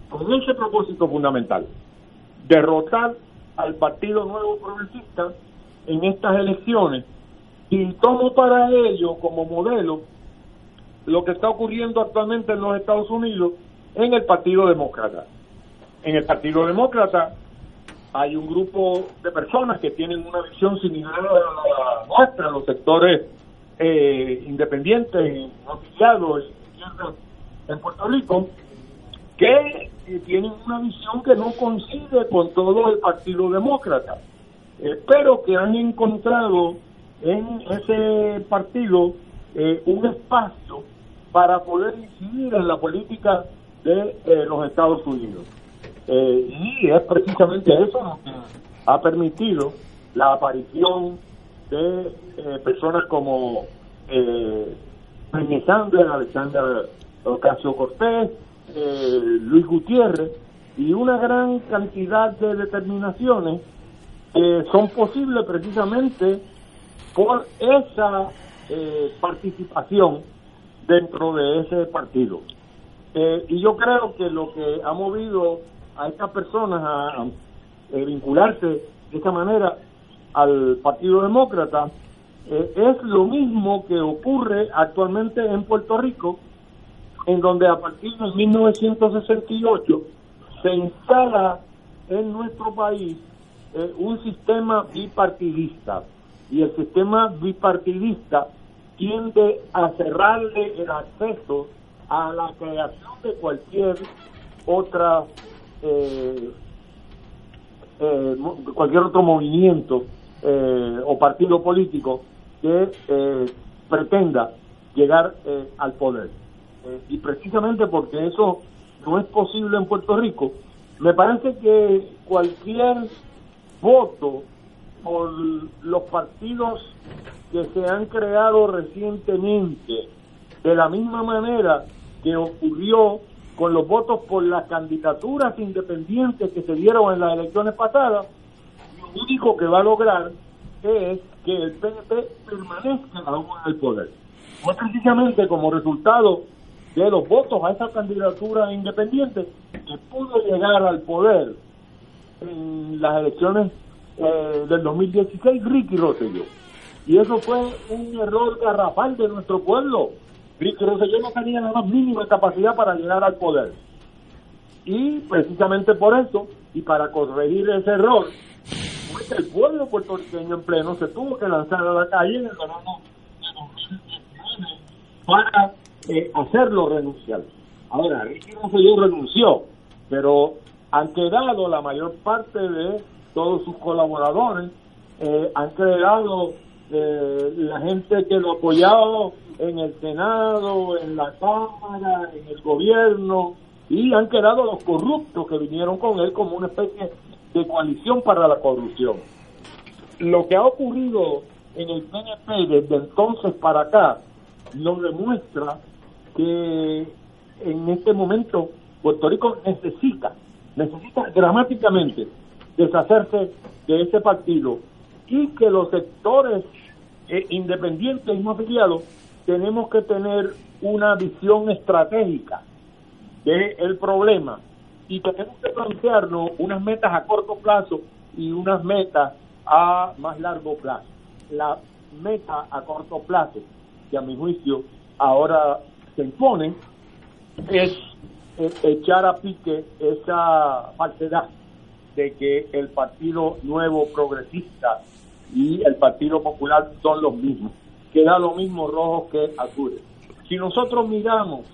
con ese propósito fundamental, derrotar al Partido Nuevo Progresista en estas elecciones y tomo para ello como modelo lo que está ocurriendo actualmente en los Estados Unidos en el Partido Demócrata. En el Partido Demócrata hay un grupo de personas que tienen una visión similar a la nuestra, los sectores eh, independientes, afiliados en Puerto Rico, que eh, tienen una visión que no coincide con todo el Partido Demócrata, eh, pero que han encontrado en ese partido eh, un espacio para poder incidir en la política de eh, los Estados Unidos. Eh, y es precisamente eso lo que ha permitido la aparición de eh, personas como eh, Sanders, Alexander Ocasio Cortés, eh, Luis Gutiérrez y una gran cantidad de determinaciones que son posibles precisamente por esa eh, participación dentro de ese partido. Y yo creo que lo que ha movido a estas personas a, eh, vincularse de esta manera al Partido Demócrata eh, es lo mismo que ocurre actualmente en Puerto Rico, en donde a partir de 1968 se instala en nuestro país eh, un sistema bipartidista. Y el sistema bipartidista tiende a cerrarle el acceso a la creación de cualquier otra eh, eh, cualquier otro movimiento eh, o partido político que eh, pretenda llegar al poder. Y precisamente porque eso no es posible en Puerto Rico me parece que cualquier voto por los partidos que se han creado recientemente, de la misma manera que ocurrió con los votos por las candidaturas independientes que se dieron en las elecciones pasadas, lo único que va a lograr es que el PNP permanezca aún en el poder. Fue precisamente como resultado de los votos a esa candidatura independiente que pudo llegar al poder en las elecciones eh, del 2016 Ricky Rosselló. Y eso fue un error garrafal de nuestro pueblo. Ricky Rosselló no tenía la más mínima capacidad para llegar al poder. Y precisamente por eso, y para corregir ese error, que el pueblo puertorriqueño en pleno se tuvo que lanzar a la calle en el verano de 2019 para eh, hacerlo renunciar. Ahora, Ricky Rosselló renunció, pero han quedado la mayor parte de todos sus colaboradores, eh, han quedado eh, la gente que lo apoyaba en el Senado, en la Cámara, en el gobierno, y han quedado los corruptos que vinieron con él como una especie de coalición para la corrupción. Lo que ha ocurrido en el PNP desde entonces para acá nos demuestra que en este momento Puerto Rico necesita, necesita dramáticamente deshacerse de ese partido y que los sectores eh, independientes y no afiliados tenemos que tener una visión estratégica del problema y tenemos que plantearnos unas metas a corto plazo y unas metas a más largo plazo. La meta a corto plazo, que a mi juicio ahora se impone, es echar a pique esa falsedad de que el Partido Nuevo Progresista y el Partido Popular son los mismos. Queda lo mismo rojo que azules. Si nosotros miramos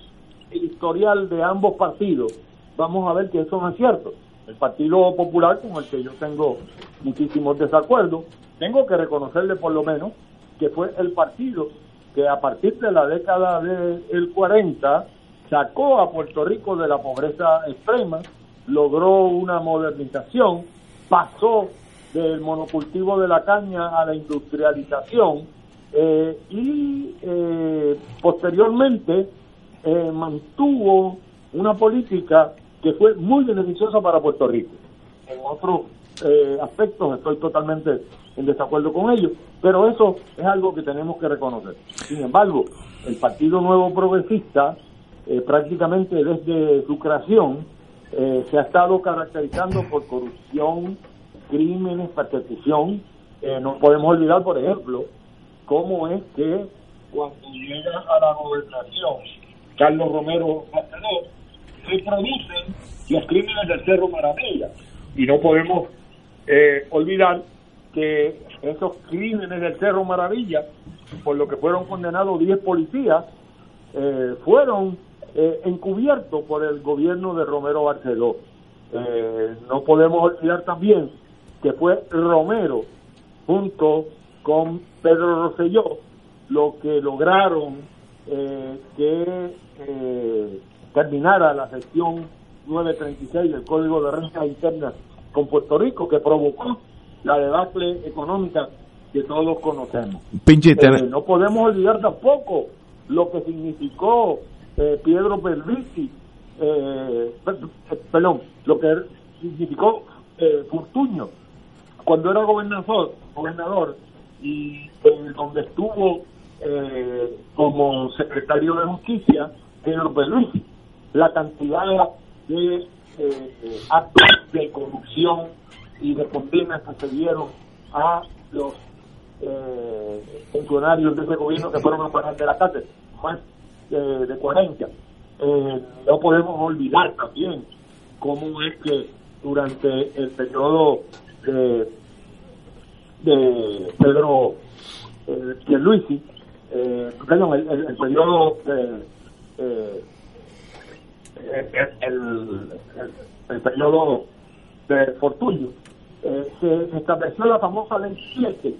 el historial de ambos partidos, vamos a ver que eso no es cierto. El Partido Popular, con el que yo tengo muchísimos desacuerdos, tengo que reconocerle por lo menos que fue el partido que a partir de la década del 40 sacó a Puerto Rico de la pobreza extrema, logró una modernización, pasó del monocultivo de la caña a la industrialización eh, y eh, posteriormente eh, mantuvo una política que fue muy beneficiosa para Puerto Rico. En otros aspectos estoy totalmente en desacuerdo con ellos, pero eso es algo que tenemos que reconocer. Sin embargo, el Partido Nuevo Progresista, prácticamente desde su creación, se ha estado caracterizando por corrupción, crímenes, persecución. Eh, no podemos olvidar, por ejemplo, cómo es que cuando llega a la gobernación Carlos Romero se producen los crímenes del Cerro Maravilla. Y no podemos eh, olvidar que esos crímenes del Cerro Maravilla, por lo que fueron condenados 10 policías, eh, fueron encubiertos por el gobierno de Romero Barceló. no podemos olvidar también que fue Romero junto con Pedro Rosselló lo que lograron eh, que eh, terminara la sección 936 del Código de Renta Interna con Puerto Rico, que provocó la debacle económica que todos conocemos. Eh, no podemos olvidar tampoco lo que significó Pedro Pervisi, perdón, lo que significó Fortuño cuando era gobernador, gobernador y donde estuvo eh, como secretario de justicia, Pedro Luis, la cantidad de eh, actos de corrupción y de condenas que se dieron a los eh, funcionarios de ese gobierno que fueron a parar de la cárcel, más de 40. no podemos olvidar también cómo es que durante el periodo de, de Pedro eh, Pierluisi, eh, perdón, el, el, periodo de, eh, el, el, periodo de Fortunio, eh, se estableció la famosa ley 7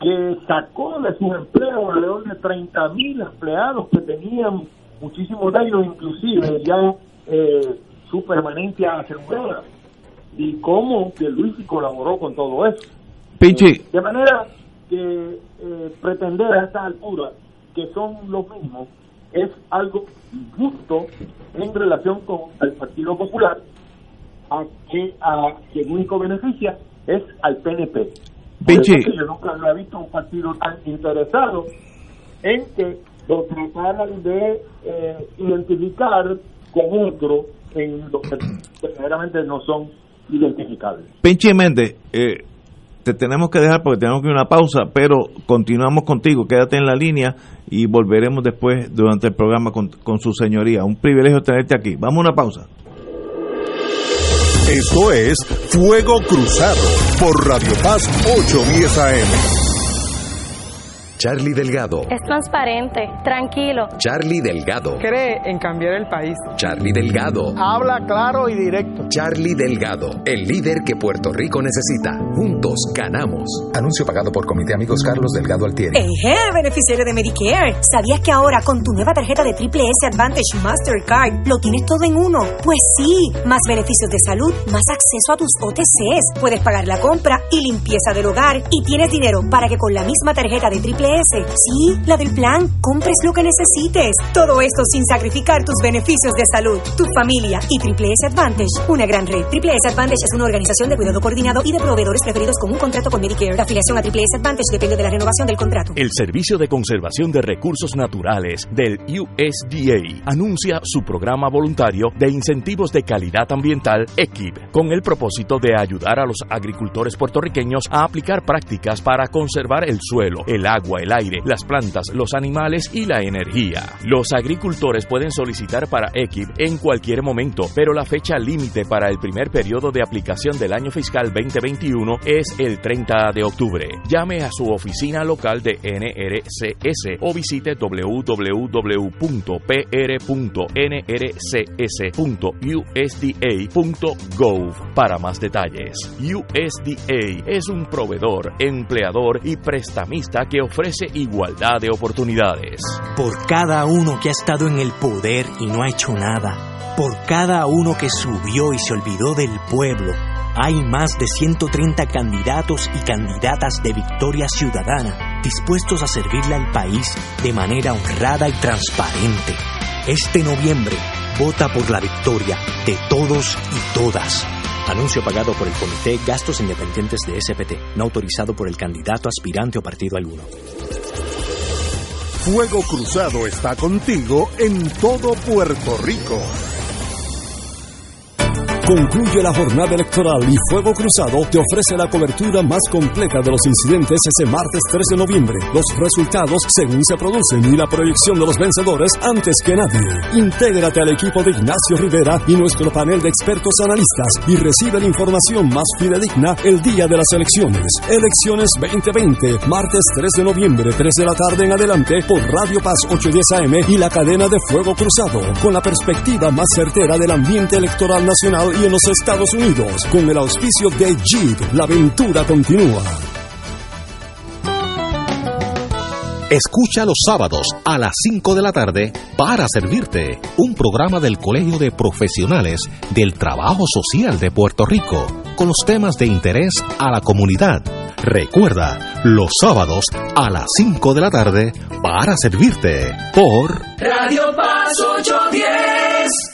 que sacó de sus empleos alrededor de 30 mil empleados que tenían muchísimos de ellos inclusive ya eh, su permanencia asegurada y cómo que Luis colaboró con todo eso. Pinchi. de manera que eh, pretender a estas alturas que son los mismos es algo injusto en relación con el Partido Popular, a que a quien único beneficia es al PNP. yo nunca he visto un partido tan interesado en que lo trataran de eh, identificar con otro en lo que verdaderamente no son identificables. Pinche Méndez, eh, te tenemos que dejar porque tenemos que ir a una pausa, pero continuamos contigo, quédate en la línea y volveremos después durante el programa con, con su señoría. Un privilegio tenerte aquí. Vamos a una pausa. Esto es Fuego Cruzado por Radio Paz 810 AM. Charlie Delgado. Es transparente, tranquilo. Charlie Delgado. Cree en cambiar el país. Charlie Delgado. Habla claro y directo. Charlie Delgado, el líder que Puerto Rico necesita. Juntos ganamos. Anuncio pagado por Comité Amigos Carlos Delgado Altieri. Eje, beneficiario de Medicare. ¿Sabías que ahora con tu nueva tarjeta de Triple S Advantage Mastercard lo tienes todo en uno? Pues sí, más beneficios de salud, más acceso a tus OTCs. Puedes pagar la compra y limpieza del hogar y tienes dinero para que con la misma tarjeta de Triple Sí, la del plan. Compres lo que necesites. Todo esto sin sacrificar tus beneficios de salud, tu familia y Triple S Advantage. Una gran red. Triple S Advantage es una organización de cuidado coordinado y de proveedores preferidos con un contrato con Medicare. La afiliación a Triple S Advantage depende de la renovación del contrato. El Servicio de Conservación de Recursos Naturales del USDA anuncia su programa voluntario de incentivos de calidad ambiental EQIP con el propósito de ayudar a los agricultores puertorriqueños a aplicar prácticas para conservar el suelo, el agua, el aire, las plantas, los animales y la energía. Los agricultores pueden solicitar para EQIP en cualquier momento, pero la fecha límite para el primer periodo de aplicación del año fiscal 2021 es el 30 de octubre. Llame a su oficina local de NRCS o visite www.pr.nrcs.usda.gov para más detalles. USDA es un proveedor, empleador y prestamista que ofrece igualdad de oportunidades. Por cada uno que ha estado en el poder y no ha hecho nada, por cada uno que subió y se olvidó del pueblo, hay más de 130 candidatos y candidatas de Victoria Ciudadana dispuestos a servirle al país de manera honrada y transparente. Este noviembre, vota por la victoria de todos y todas. Anuncio pagado por el Comité Gastos Independientes de SPT, no autorizado por el candidato aspirante o partido alguno. Fuego Cruzado está contigo en todo Puerto Rico. Concluye la jornada electoral y Fuego Cruzado te ofrece la cobertura más completa de los incidentes ese martes 3 de noviembre, los resultados según se producen y la proyección de los vencedores antes que nadie. Intégrate al equipo de Ignacio Rivera y nuestro panel de expertos analistas y recibe la información más fidedigna el día de las elecciones. Elecciones 2020, martes 3 de noviembre, 3 de la tarde en adelante por Radio Paz 810 AM y la cadena de Fuego Cruzado, con la perspectiva más certera del ambiente electoral nacional y en los Estados Unidos. Con el auspicio de Jeep, la aventura continúa. Escucha los sábados a las 5 de la tarde para servirte un programa del Colegio de Profesionales del Trabajo Social de Puerto Rico con los temas de interés a la comunidad. Recuerda, los sábados a las 5 de la tarde para servirte por Radio Paz 810.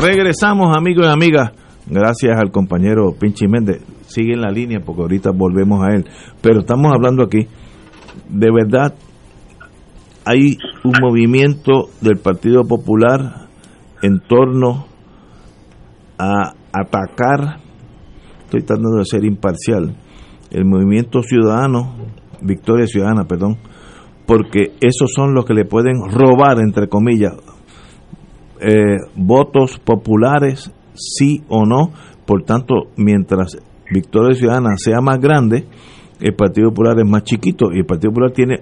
Regresamos, amigos y amigas. Gracias al compañero Pinchi Méndez. Sigue en la línea porque ahorita volvemos a él. Pero estamos hablando aquí. De verdad, hay un movimiento del Partido Popular en torno a atacar, estoy tratando de ser imparcial, el movimiento ciudadano, Victoria Ciudadana, perdón, porque esos son los que le pueden robar, entre comillas, eh, votos populares, sí o no. Por tanto, mientras Victoria Ciudadana sea más grande, el Partido Popular es más chiquito y el Partido Popular tiene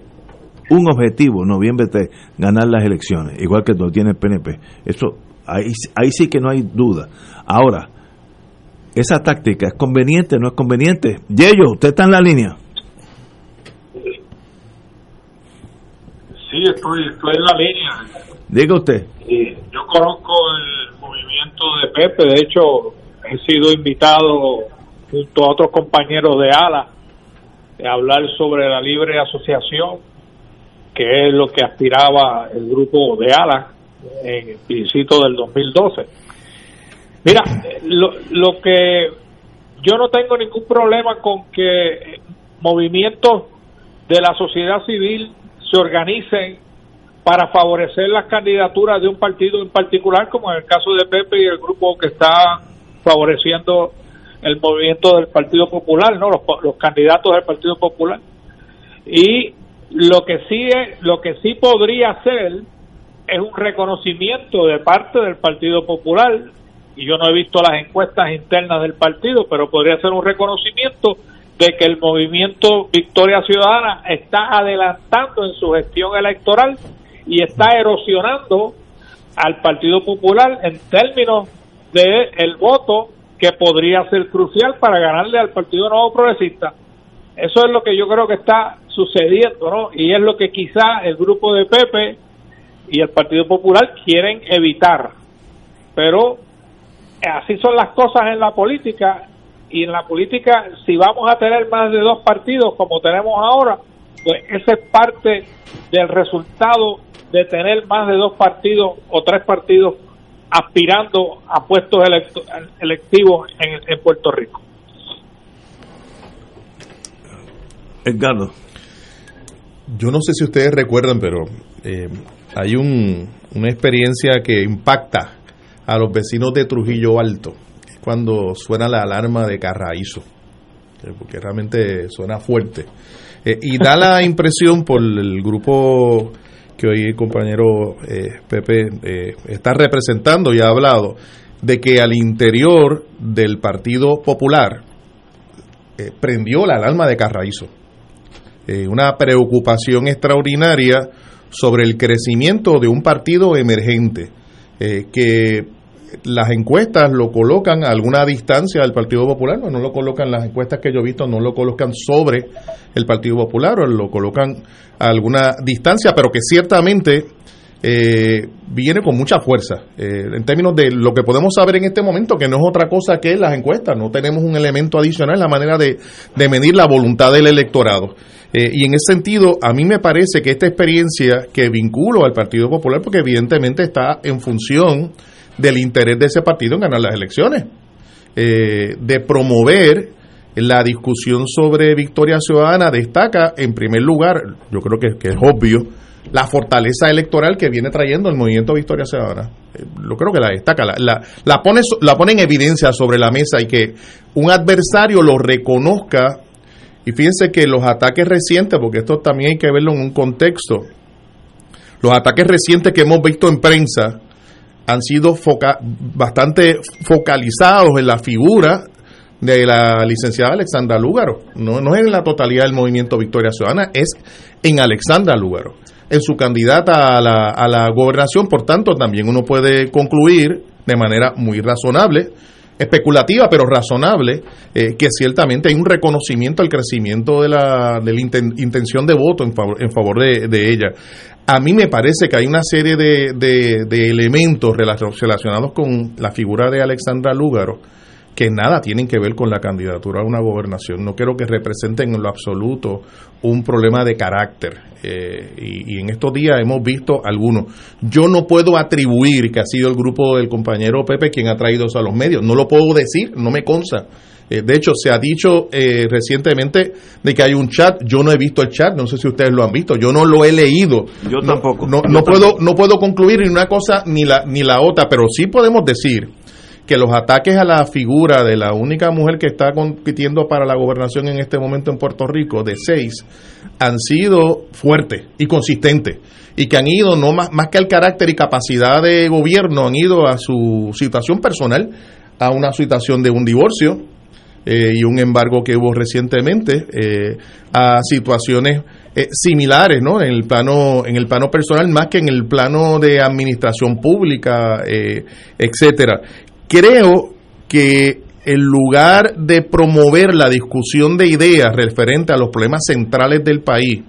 un objetivo, noviembre 3, ganar las elecciones, igual que lo tiene el PNP. Eso, ahí, ahí sí que no hay duda. Ahora, esa táctica es conveniente, no es conveniente. Yello, usted está en la línea. Sí, estoy, estoy en la línea. Diga usted. Yo conozco el movimiento de Pepe, de hecho he sido invitado junto a otros compañeros de ALA a hablar sobre la libre asociación, que es lo que aspiraba el grupo de ALA en el principio del 2012. Mira, lo, lo que yo no tengo ningún problema con que movimientos de la sociedad civil se organicen para favorecer las candidaturas de un partido en particular, como en el caso de Pepe y el grupo que está favoreciendo el movimiento del Partido Popular, no los, los candidatos del Partido Popular. Y lo que sí es, lo que sí podría ser es un reconocimiento de parte del Partido Popular y yo no he visto las encuestas internas del partido, pero podría ser un reconocimiento de que el movimiento Victoria Ciudadana está adelantando en su gestión electoral y está erosionando al Partido Popular en términos de el voto que podría ser crucial para ganarle al Partido Nuevo Progresista. Eso es lo que yo creo que está sucediendo, ¿no? Y es lo que quizá el grupo de Pepe y el Partido Popular quieren evitar. Pero así son las cosas en la política y en la política si vamos a tener más de dos partidos como tenemos ahora, pues ese es parte del resultado de tener más de dos partidos o tres partidos aspirando a puestos electo- electivos en, en Puerto Rico. Edgardo. Yo no sé si ustedes recuerdan, pero eh, hay un, una experiencia que impacta a los vecinos de Trujillo Alto, cuando suena la alarma de Carraízo, eh, porque realmente suena fuerte. Eh, y da la impresión por el grupo que hoy el compañero eh, Pepe está representando y ha hablado, de que al interior del Partido Popular prendió la alarma de Carraízo. una preocupación extraordinaria sobre el crecimiento de un partido emergente, que las encuestas lo colocan a alguna distancia del Partido Popular, no, no lo colocan, las encuestas que yo he visto no lo colocan sobre el Partido Popular, o lo colocan a alguna distancia, pero que ciertamente eh, viene con mucha fuerza eh, en términos de lo que podemos saber en este momento, que no es otra cosa que las encuestas, no tenemos un elemento adicional la manera de, de medir la voluntad del electorado. Eh, y en ese sentido, a mí me parece que esta experiencia que vinculo al Partido Popular, porque evidentemente está en función del interés de ese partido en ganar las elecciones, eh, de promover la discusión sobre Victoria Ciudadana, destaca en primer lugar, yo creo que, es obvio, la fortaleza electoral que viene trayendo el movimiento Victoria Ciudadana. Eh, lo creo que la destaca, la, la, la, pone, la pone en evidencia sobre la mesa y que un adversario lo reconozca. Y fíjense que los ataques recientes, porque esto también hay que verlo en un contexto, los ataques recientes que hemos visto en prensa han sido bastante focalizados en la figura de la licenciada Alexandra Lúgaro. No, no es en la totalidad del movimiento Victoria Ciudadana, es en Alexandra Lúgaro, en su candidata a la, a la gobernación. Por tanto, también uno puede concluir de manera muy razonable especulativa pero razonable, eh, que ciertamente hay un reconocimiento al crecimiento de la, intención de voto en favor, en favor de, de, ella. A mí me parece que hay una serie de, de, elementos relacionados con la figura de Alexandra Lúgaro que nada tienen que ver con la candidatura a una gobernación. No quiero que representen en lo absoluto un problema de carácter. Eh, y, y, en estos días hemos visto algunos. Yo no puedo atribuir que ha sido el grupo del compañero Pepe quien ha traído eso a los medios. No lo puedo decir, no me consta. Eh, de hecho, se ha dicho eh, recientemente de que hay un chat. Yo no he visto el chat, no sé si ustedes lo han visto. Yo no lo he leído. Yo tampoco. No, no, puedo, no puedo concluir ni una cosa ni la, ni la otra, pero sí podemos decir que los ataques a la figura de la única mujer que está compitiendo para la gobernación en este momento en Puerto Rico, de seis, han sido fuertes y consistentes y que han ido, no más, más que al carácter y capacidad de gobierno, han ido a su situación personal, a una situación de un divorcio, eh, y un embargo que hubo recientemente eh, a situaciones eh, similares ¿no? en el plano en el plano personal más que en el plano de administración pública etcétera creo que en lugar de promover la discusión de ideas referente a los problemas centrales del país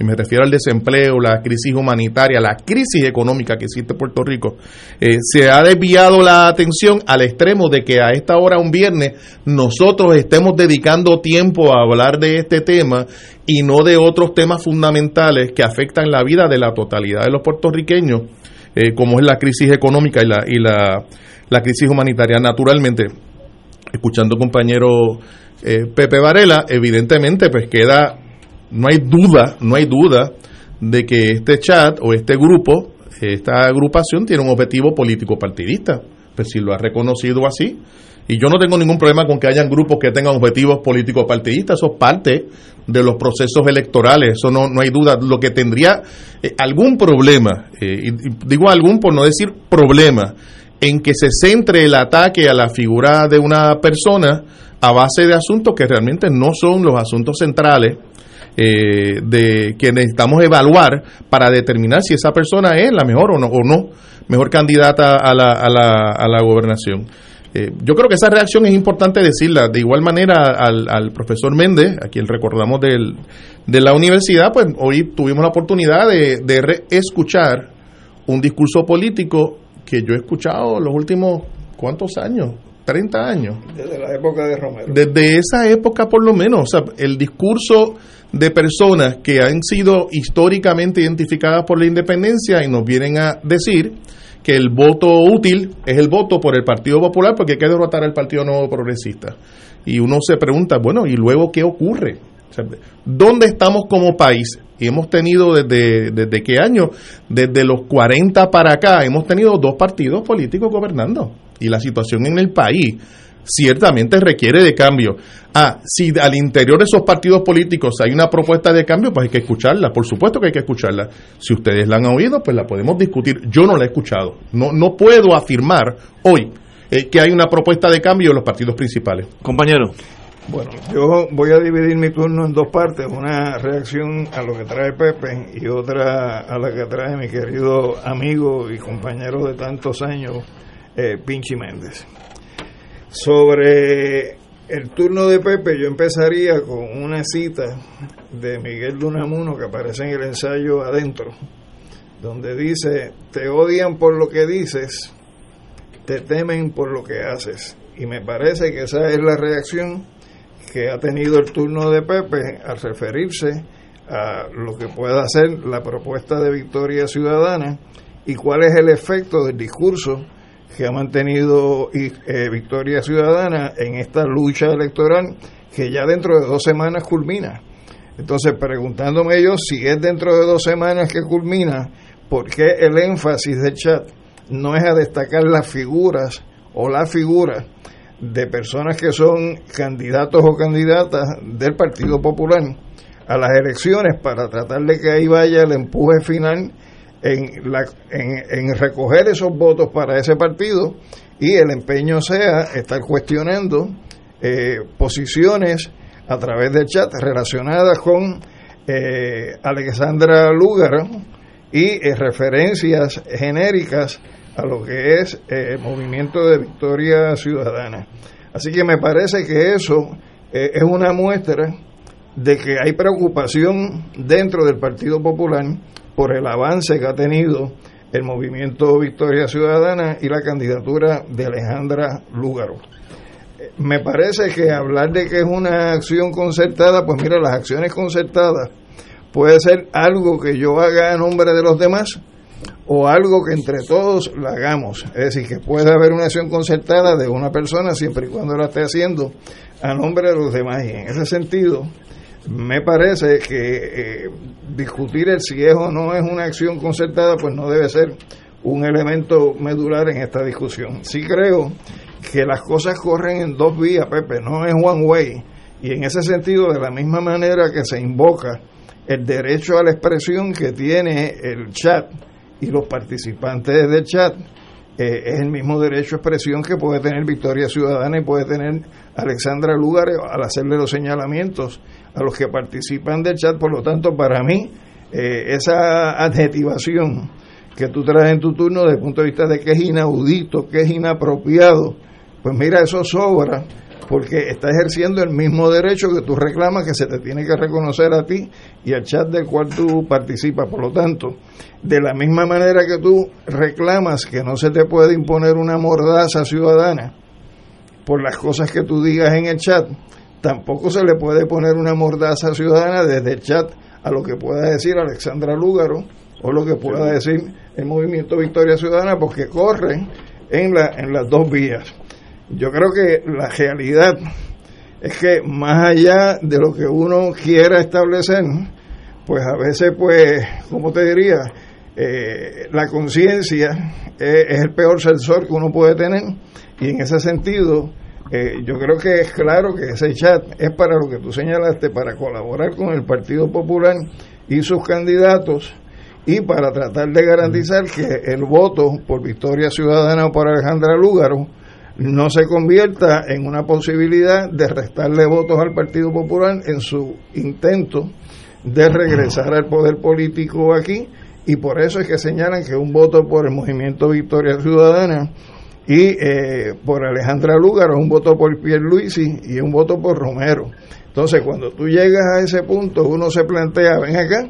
y me refiero al desempleo, la crisis humanitaria, la crisis económica que existe en Puerto Rico, eh, se ha desviado la atención al extremo de que a esta hora, un viernes, nosotros estemos dedicando tiempo a hablar de este tema y no de otros temas fundamentales que afectan la vida de la totalidad de los puertorriqueños, eh, como es la crisis económica y la, y la, la crisis humanitaria. Naturalmente, escuchando compañero eh, Pepe Varela, evidentemente pues queda no hay duda, no hay duda de que este chat o este grupo, esta agrupación tiene un objetivo político partidista. Pues si lo ha reconocido así, y yo no tengo ningún problema con que hayan grupos que tengan objetivos políticos partidistas, eso es parte de los procesos electorales, eso no, no hay duda. Lo que tendría eh, algún problema, eh, y digo algún por no decir problema, en que se centre el ataque a la figura de una persona a base de asuntos que realmente no son los asuntos centrales eh, de que necesitamos evaluar para determinar si esa persona es la mejor o no, o no mejor candidata a la, a la, a la gobernación. Eh, yo creo que esa reacción es importante decirla. De igual manera al, al profesor Méndez, a quien recordamos del, de la universidad, pues hoy tuvimos la oportunidad de, de escuchar un discurso político que yo he escuchado los últimos, ¿cuántos años? 30 años. Desde la época de Romero. Desde esa época por lo menos. O sea, el discurso de personas que han sido históricamente identificadas por la independencia y nos vienen a decir que el voto útil es el voto por el Partido Popular porque hay que derrotar al Partido Nuevo Progresista. Y uno se pregunta, bueno, ¿y luego qué ocurre? ¿Dónde estamos como país? Y hemos tenido desde, desde qué año, desde los 40 para acá, hemos tenido dos partidos políticos gobernando. Y la situación en el país ciertamente requiere de cambio. Ah, si al interior de esos partidos políticos hay una propuesta de cambio, pues hay que escucharla, por supuesto que hay que escucharla. Si ustedes la han oído, pues la podemos discutir. Yo no la he escuchado. No, no puedo afirmar hoy eh, que hay una propuesta de cambio en los partidos principales. Compañero. Bueno, yo voy a dividir mi turno en dos partes, una reacción a lo que trae Pepe y otra a la que trae mi querido amigo y compañero de tantos años, eh, Pinchi Méndez. Sobre el turno de Pepe, yo empezaría con una cita de Miguel Dunamuno que aparece en el ensayo adentro, donde dice, te odian por lo que dices, te temen por lo que haces. Y me parece que esa es la reacción que ha tenido el turno de Pepe al referirse a lo que pueda ser la propuesta de Victoria Ciudadana y cuál es el efecto del discurso que ha mantenido eh, Victoria Ciudadana en esta lucha electoral que ya dentro de dos semanas culmina. Entonces, preguntándome yo si es dentro de dos semanas que culmina, ¿por qué el énfasis del chat no es a destacar las figuras o la figura de personas que son candidatos o candidatas del Partido Popular a las elecciones para tratar de que ahí vaya el empuje final en, la, en, recoger esos votos para ese partido y el empeño sea estar cuestionando eh, posiciones a través del chat relacionadas con eh, Alexandra Lugar y eh, referencias genéricas a lo que es el movimiento de victoria ciudadana. Así que me parece que eso es una muestra de que hay preocupación dentro del Partido Popular por el avance que ha tenido el movimiento Victoria Ciudadana y la candidatura de Alejandra Lúgaro. Me parece que hablar de que es una acción concertada, pues mira, las acciones concertadas puede ser algo que yo haga a nombre de los demás o algo que entre todos la hagamos. Es decir, que puede haber una acción concertada de una persona siempre y cuando la esté haciendo a nombre de los demás. Y en ese sentido, me parece que eh, discutir el si es o no es una acción concertada, pues no debe ser un elemento medular en esta discusión. Sí creo que las cosas corren en dos vías, Pepe, no es one way. Y en ese sentido, de la misma manera que se invoca el derecho a la expresión que tiene el chat y los participantes del chat, eh, es el mismo derecho a expresión que puede tener Victoria Ciudadana y puede tener Alexandra Lugares al hacerle los señalamientos a los que participan del chat. Por lo tanto, para mí, eh, esa adjetivación que tú traes en tu turno desde el punto de vista de que es inaudito, que es inapropiado, pues mira, eso sobra porque está ejerciendo el mismo derecho que tú reclamas que se te tiene que reconocer a ti y al chat del cual tú participas. Por lo tanto, de la misma manera que tú reclamas que no se te puede imponer una mordaza ciudadana por las cosas que tú digas en el chat, tampoco se le puede poner una mordaza ciudadana desde el chat a lo que pueda decir Alexandra Lúgaro o lo que pueda decir el movimiento Victoria Ciudadana porque corren en, la, en las dos vías. Yo creo que la realidad es que más allá de lo que uno quiera establecer, pues a veces, pues, como te diría, eh, la conciencia es, el peor sensor que uno puede tener. Y en ese sentido eh, yo creo que es claro que ese chat es para lo que tú señalaste, para colaborar con el Partido Popular y sus candidatos y para tratar de garantizar que el voto por Victoria Ciudadana o por Alejandra Lúgaro no se convierta en una posibilidad de restarle votos al Partido Popular en su intento de regresar al poder político aquí y por eso es que señalan que un voto por el movimiento Victoria Ciudadana y eh, por Alejandra Lúgaro, un voto por Pierluisi y un voto por Romero. Entonces, cuando tú llegas a ese punto, uno se plantea, ven acá,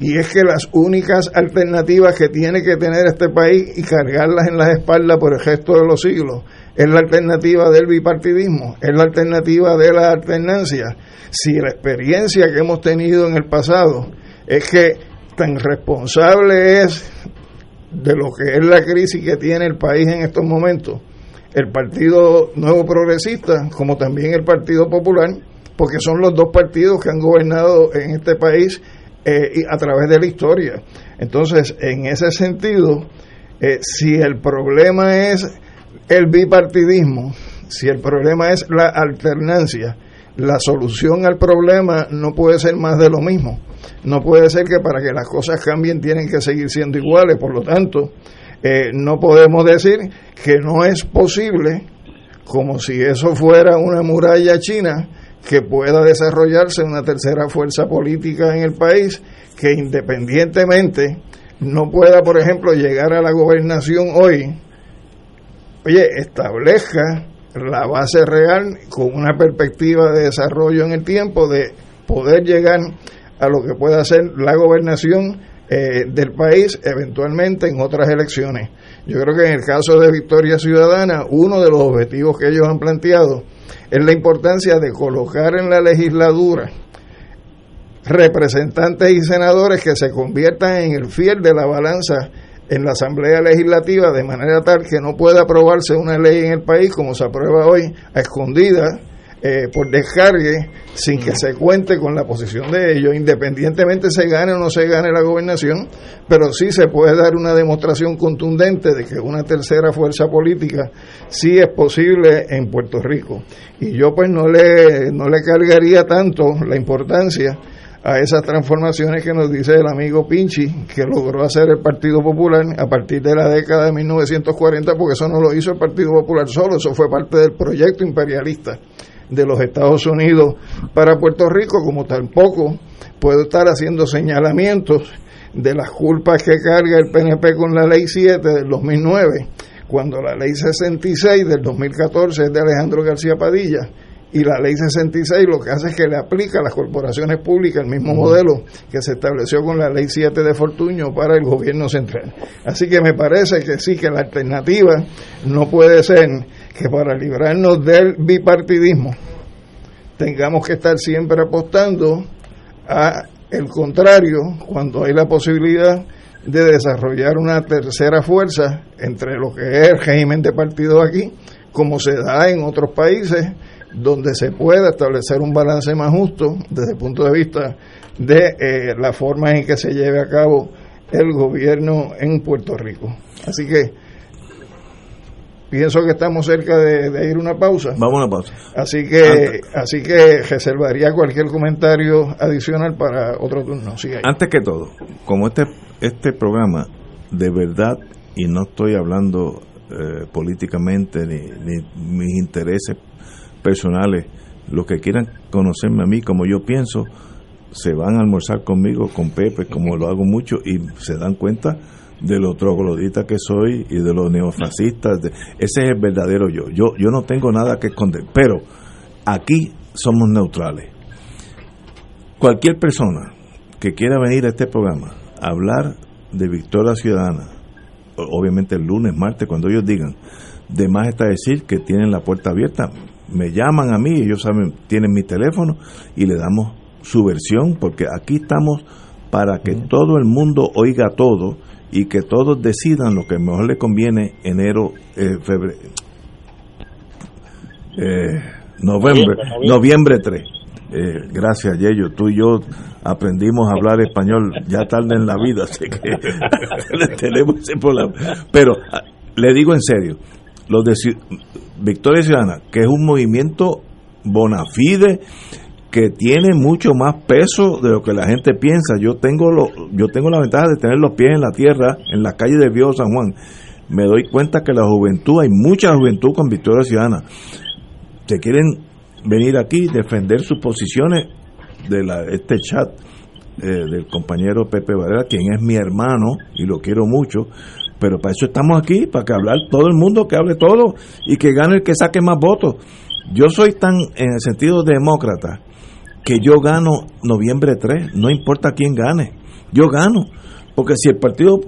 y es que las únicas alternativas que tiene que tener este país y cargarlas en las espaldas por el gesto de los siglos es la alternativa del bipartidismo, es la alternativa de la alternancia. Si la experiencia que hemos tenido en el pasado es que tan responsable es de lo que es la crisis que tiene el país en estos momentos, el Partido Nuevo Progresista, como también el Partido Popular, porque son los dos partidos que han gobernado en este país eh, a través de la historia. Entonces, en ese sentido, eh, si el problema es el bipartidismo, si el problema es la alternancia, la solución al problema no puede ser más de lo mismo. No puede ser que para que las cosas cambien tienen que seguir siendo iguales. Por lo tanto, eh, no podemos decir que no es posible, como si eso fuera una muralla china, que pueda desarrollarse una tercera fuerza política en el país que independientemente no pueda, por ejemplo, llegar a la gobernación hoy, oye, establezca la base real con una perspectiva de desarrollo en el tiempo de poder llegar a lo que pueda ser la gobernación eh, del país eventualmente en otras elecciones. Yo creo que en el caso de Victoria Ciudadana, uno de los objetivos que ellos han planteado es la importancia de colocar en la legislatura representantes y senadores que se conviertan en el fiel de la balanza en la Asamblea Legislativa de manera tal que no pueda aprobarse una ley en el país como se aprueba hoy a escondidas eh, por descargue sin que se cuente con la posición de ellos, independientemente se gane o no se gane la gobernación, pero sí se puede dar una demostración contundente de que una tercera fuerza política sí es posible en Puerto Rico. Y yo pues no le, no le cargaría tanto la importancia a esas transformaciones que nos dice el amigo Pinchi que logró hacer el Partido Popular a partir de la década de 1940, porque eso no lo hizo el Partido Popular solo, eso fue parte del proyecto imperialista de los Estados Unidos para Puerto Rico, como tampoco puedo estar haciendo señalamientos de las culpas que carga el PNP con la Ley 7 del 2009, cuando la Ley 66 del 2014 es de Alejandro García Padilla y la ley 66 lo que hace es que le aplica a las corporaciones públicas el mismo modelo que se estableció con la ley 7 de Fortuño para el gobierno central. Así que me parece que sí, que la alternativa no puede ser que para librarnos del bipartidismo tengamos que estar siempre apostando a el contrario cuando hay la posibilidad de desarrollar una tercera fuerza entre lo que es el régimen de partido aquí, como se da en otros países, donde se pueda establecer un balance más justo desde el punto de vista de eh, la forma en que se lleve a cabo el gobierno en Puerto Rico. Así que pienso que estamos cerca de, ir a una pausa. Vamos a una pausa. Así que, así que reservaría cualquier comentario adicional para otro turno. Antes que todo, como este, este programa de verdad, y no estoy hablando eh, políticamente ni, ni mis intereses personales, los que quieran conocerme a mí como yo pienso, se van a almorzar conmigo, con Pepe, como lo hago mucho, y se dan cuenta de lo troglodita que soy y de los neofascistas. ese es el verdadero yo. yo. Yo no tengo nada que esconder, pero aquí somos neutrales. Cualquier persona que quiera venir a este programa a hablar de Victoria Ciudadana, obviamente el lunes, martes, cuando ellos digan, de más está decir que tienen la puerta abierta, me llaman a mí, ellos saben, tienen mi teléfono y le damos su versión, porque aquí estamos para que todo el mundo oiga todo y que todos decidan lo que mejor le conviene enero, eh, febrero, eh, noviembre, noviembre 3. Eh, gracias, Yello. Tú y yo aprendimos a hablar español ya tarde en la vida, así que tenemos ese problema. Pero ah, le digo en serio, los de Victoria Ciudadana, que es un movimiento bona fide que tiene mucho más peso de lo que la gente piensa. Yo tengo lo, yo tengo la ventaja de tener los pies en la tierra, en la calle de Vío San Juan. Me doy cuenta que la juventud, hay mucha juventud con Victoria Ciudadana. Se quieren venir aquí, defender sus posiciones de la, este chat eh, del compañero Pepe Varela, quien es mi hermano y lo quiero mucho, pero para eso estamos aquí, para que hablar todo el mundo, que hable todo y que gane el que saque más votos. Yo soy tan, en el sentido demócrata, que yo gano noviembre 3, no importa quién gane, yo gano, porque si el partido,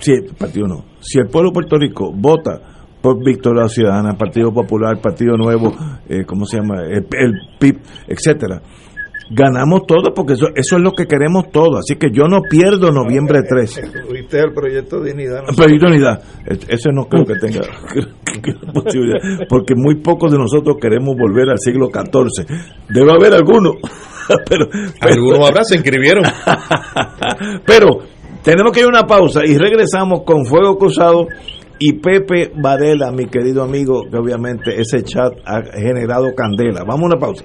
si el partido no, si el pueblo de Puerto Rico vota por Victoria Ciudadana, Partido Popular, Partido Nuevo, eh, ¿cómo se llama? El, el PIB, etcétera ganamos todo porque eso, eso es lo que queremos todo. Así que yo no pierdo noviembre 3. Tuviste el proyecto de unidad. No proyecto de unidad. Ese no creo que tenga posibilidad. Porque muy pocos de nosotros queremos volver al siglo XIV. Debe haber alguno. pero, Algunos habrá, se inscribieron. pero tenemos que ir a una pausa y regresamos con Fuego Cruzado y Pepe Varela, mi querido amigo, que obviamente ese chat ha generado candela. Vamos a una pausa.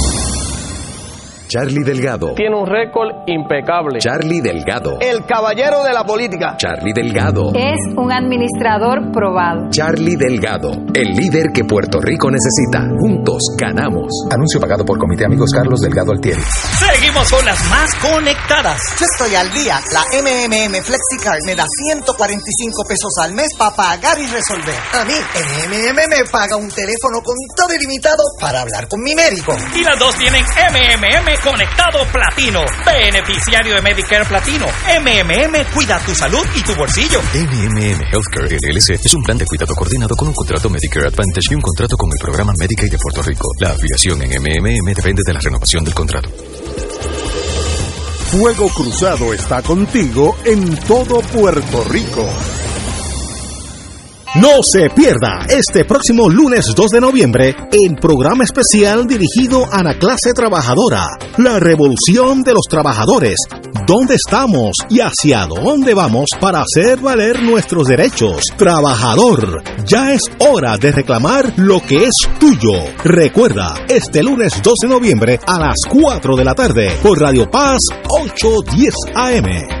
Charlie Delgado. Tiene un récord impecable. Charlie Delgado. El caballero de la política. Charlie Delgado. Es un administrador probado. Charlie Delgado, el líder que Puerto Rico necesita. Juntos ganamos. Anuncio pagado por Comité Amigos Carlos Delgado Altieri. Seguimos con las más conectadas. Yo estoy al día. La MMM FlexiCard me da 145 pesos al mes para pagar y resolver. A mí, MMM me paga un teléfono con todo ilimitado para hablar con mi médico. Y las dos tienen MMM Conectado Platino. Beneficiario de Medicare Platino. MMM cuida tu salud y tu bolsillo. MMM Healthcare LLC es un plan de cuidado coordinado con un contrato Medicare Advantage y un contrato con el programa Medicaid de Puerto Rico. La afiliación en MMM depende de la renovación del contrato. Fuego Cruzado está contigo en todo Puerto Rico. No se pierda este próximo lunes 2 de noviembre el programa especial dirigido a la clase trabajadora, la revolución de los trabajadores, dónde estamos y hacia dónde vamos para hacer valer nuestros derechos. Trabajador, ya es hora de reclamar lo que es tuyo. Recuerda, este lunes 2 de noviembre a las 4 de la tarde por Radio Paz 810 AM.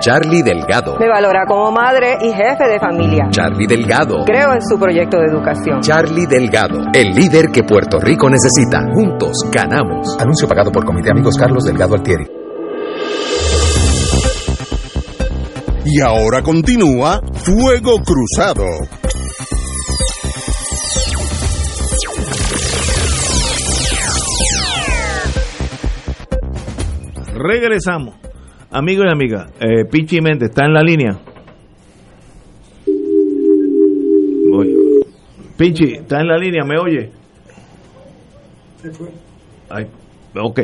Charlie Delgado. Me valora como madre y jefe de familia. Charlie Delgado. Creo en su proyecto de educación. Charlie Delgado, el líder que Puerto Rico necesita. Juntos ganamos. Anuncio pagado por Comité Amigos Carlos Delgado Altieri. Y ahora continúa Fuego Cruzado. Regresamos. Amigos y amigas, eh, Pichi Méndez está en la línea. Voy. Pichi, está en la línea, ¿me oye? Ay, ok,